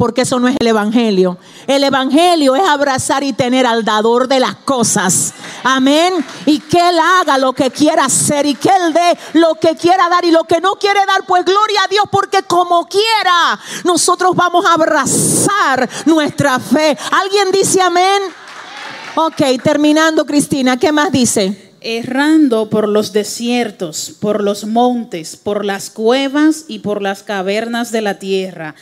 Porque eso no es el Evangelio. El Evangelio es abrazar y tener al dador de las cosas. Amén. Y que Él haga lo que quiera hacer y que Él dé lo que quiera dar y lo que no quiere dar, pues gloria a Dios, porque como quiera, nosotros vamos a abrazar nuestra fe. ¿Alguien dice amén? Ok, terminando, Cristina, ¿qué más dice? errando por los desiertos, por los montes, por las cuevas y por las cavernas de la tierra.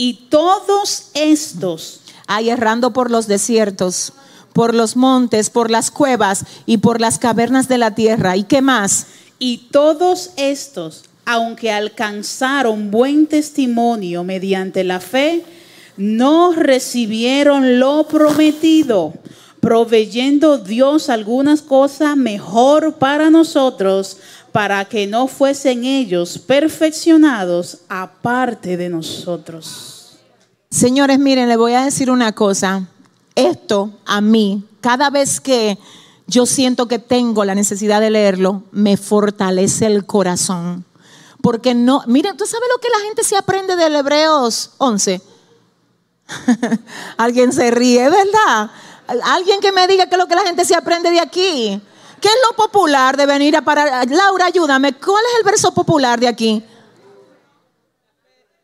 Y todos estos, Ay, errando por los desiertos, por los montes, por las cuevas y por las cavernas de la tierra. ¿Y qué más? y todos estos, aunque alcanzaron buen testimonio mediante la fe, no recibieron lo prometido, proveyendo Dios algunas cosas mejor para nosotros, para que no fuesen ellos perfeccionados aparte de nosotros. Señores, miren, le voy a decir una cosa. Esto a mí, cada vez que yo siento que tengo la necesidad de leerlo, me fortalece el corazón. Porque no, miren, ¿tú sabes lo que la gente se aprende del Hebreos 11? Alguien se ríe, ¿verdad? Alguien que me diga qué es lo que la gente se aprende de aquí. ¿Qué es lo popular de venir a parar? Laura, ayúdame. ¿Cuál es el verso popular de aquí?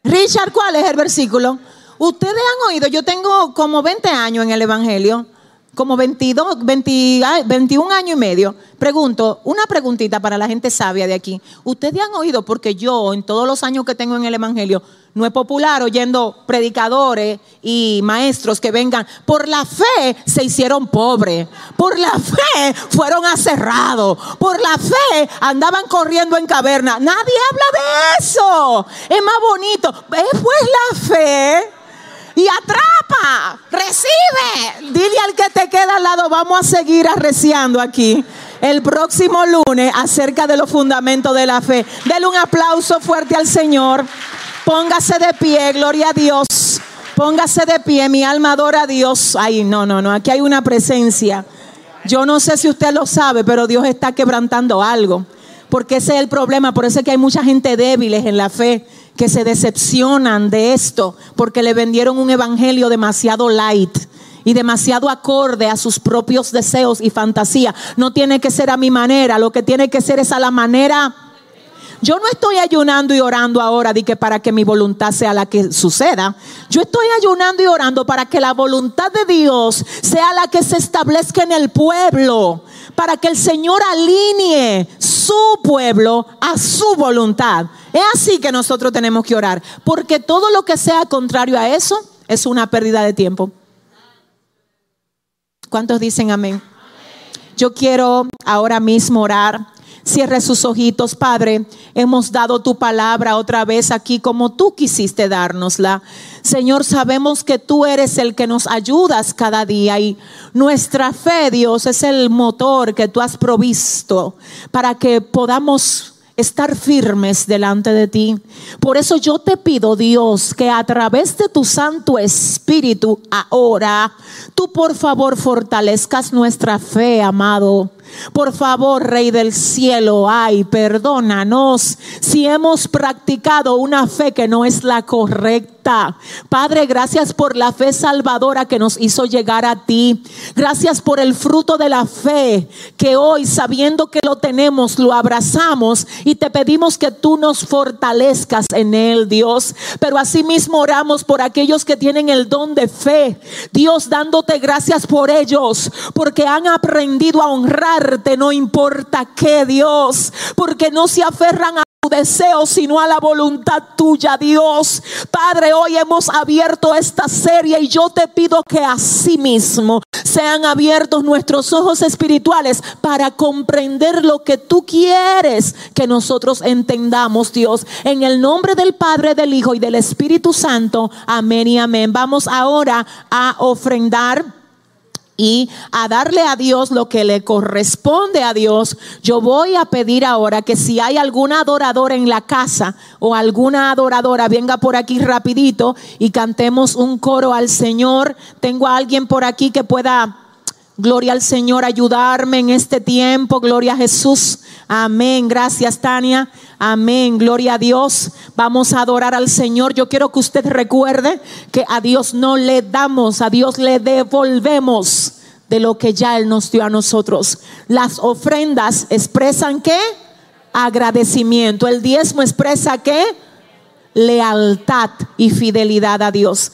Richard, ¿cuál es el versículo? Ustedes han oído, yo tengo como 20 años en el Evangelio, como 22, 20, ay, 21 años y medio. Pregunto, una preguntita para la gente sabia de aquí. Ustedes han oído, porque yo en todos los años que tengo en el Evangelio, no es popular oyendo predicadores y maestros que vengan. Por la fe se hicieron pobres. Por la fe fueron aserrados. Por la fe andaban corriendo en caverna. Nadie habla de eso. Es más bonito. Es pues la fe y atrapa, recibe. Dile al que te queda al lado, vamos a seguir arreciando aquí el próximo lunes acerca de los fundamentos de la fe. Dele un aplauso fuerte al Señor. Póngase de pie, gloria a Dios. Póngase de pie, mi alma adora a Dios. Ay, no, no, no, aquí hay una presencia. Yo no sé si usted lo sabe, pero Dios está quebrantando algo. Porque ese es el problema, por eso es que hay mucha gente débiles en la fe que se decepcionan de esto porque le vendieron un evangelio demasiado light y demasiado acorde a sus propios deseos y fantasía. No tiene que ser a mi manera, lo que tiene que ser es a la manera. Yo no estoy ayunando y orando ahora de que para que mi voluntad sea la que suceda. Yo estoy ayunando y orando para que la voluntad de Dios sea la que se establezca en el pueblo, para que el Señor alinee su pueblo a su voluntad. Es así que nosotros tenemos que orar, porque todo lo que sea contrario a eso es una pérdida de tiempo. ¿Cuántos dicen amén? Yo quiero ahora mismo orar. Cierre sus ojitos, Padre. Hemos dado tu palabra otra vez aquí como tú quisiste dárnosla. Señor, sabemos que tú eres el que nos ayudas cada día y nuestra fe, Dios, es el motor que tú has provisto para que podamos estar firmes delante de ti. Por eso yo te pido, Dios, que a través de tu Santo Espíritu ahora, tú por favor fortalezcas nuestra fe, amado. Por favor, Rey del cielo, ay, perdónanos si hemos practicado una fe que no es la correcta. Padre, gracias por la fe salvadora que nos hizo llegar a ti. Gracias por el fruto de la fe que hoy, sabiendo que lo tenemos, lo abrazamos y te pedimos que tú nos fortalezcas en él, Dios. Pero asimismo oramos por aquellos que tienen el don de fe. Dios, dándote gracias por ellos, porque han aprendido a honrar no importa qué Dios, porque no se aferran a deseo, sino a la voluntad tuya, Dios. Padre, hoy hemos abierto esta serie y yo te pido que así mismo sean abiertos nuestros ojos espirituales para comprender lo que tú quieres que nosotros entendamos, Dios. En el nombre del Padre, del Hijo y del Espíritu Santo. Amén y amén. Vamos ahora a ofrendar y a darle a Dios lo que le corresponde a Dios, yo voy a pedir ahora que si hay algún adorador en la casa o alguna adoradora, venga por aquí rapidito y cantemos un coro al Señor. Tengo a alguien por aquí que pueda, gloria al Señor, ayudarme en este tiempo, gloria a Jesús. Amén, gracias Tania. Amén, gloria a Dios. Vamos a adorar al Señor. Yo quiero que usted recuerde que a Dios no le damos, a Dios le devolvemos de lo que ya Él nos dio a nosotros. Las ofrendas expresan qué? Agradecimiento. El diezmo expresa qué? Lealtad y fidelidad a Dios.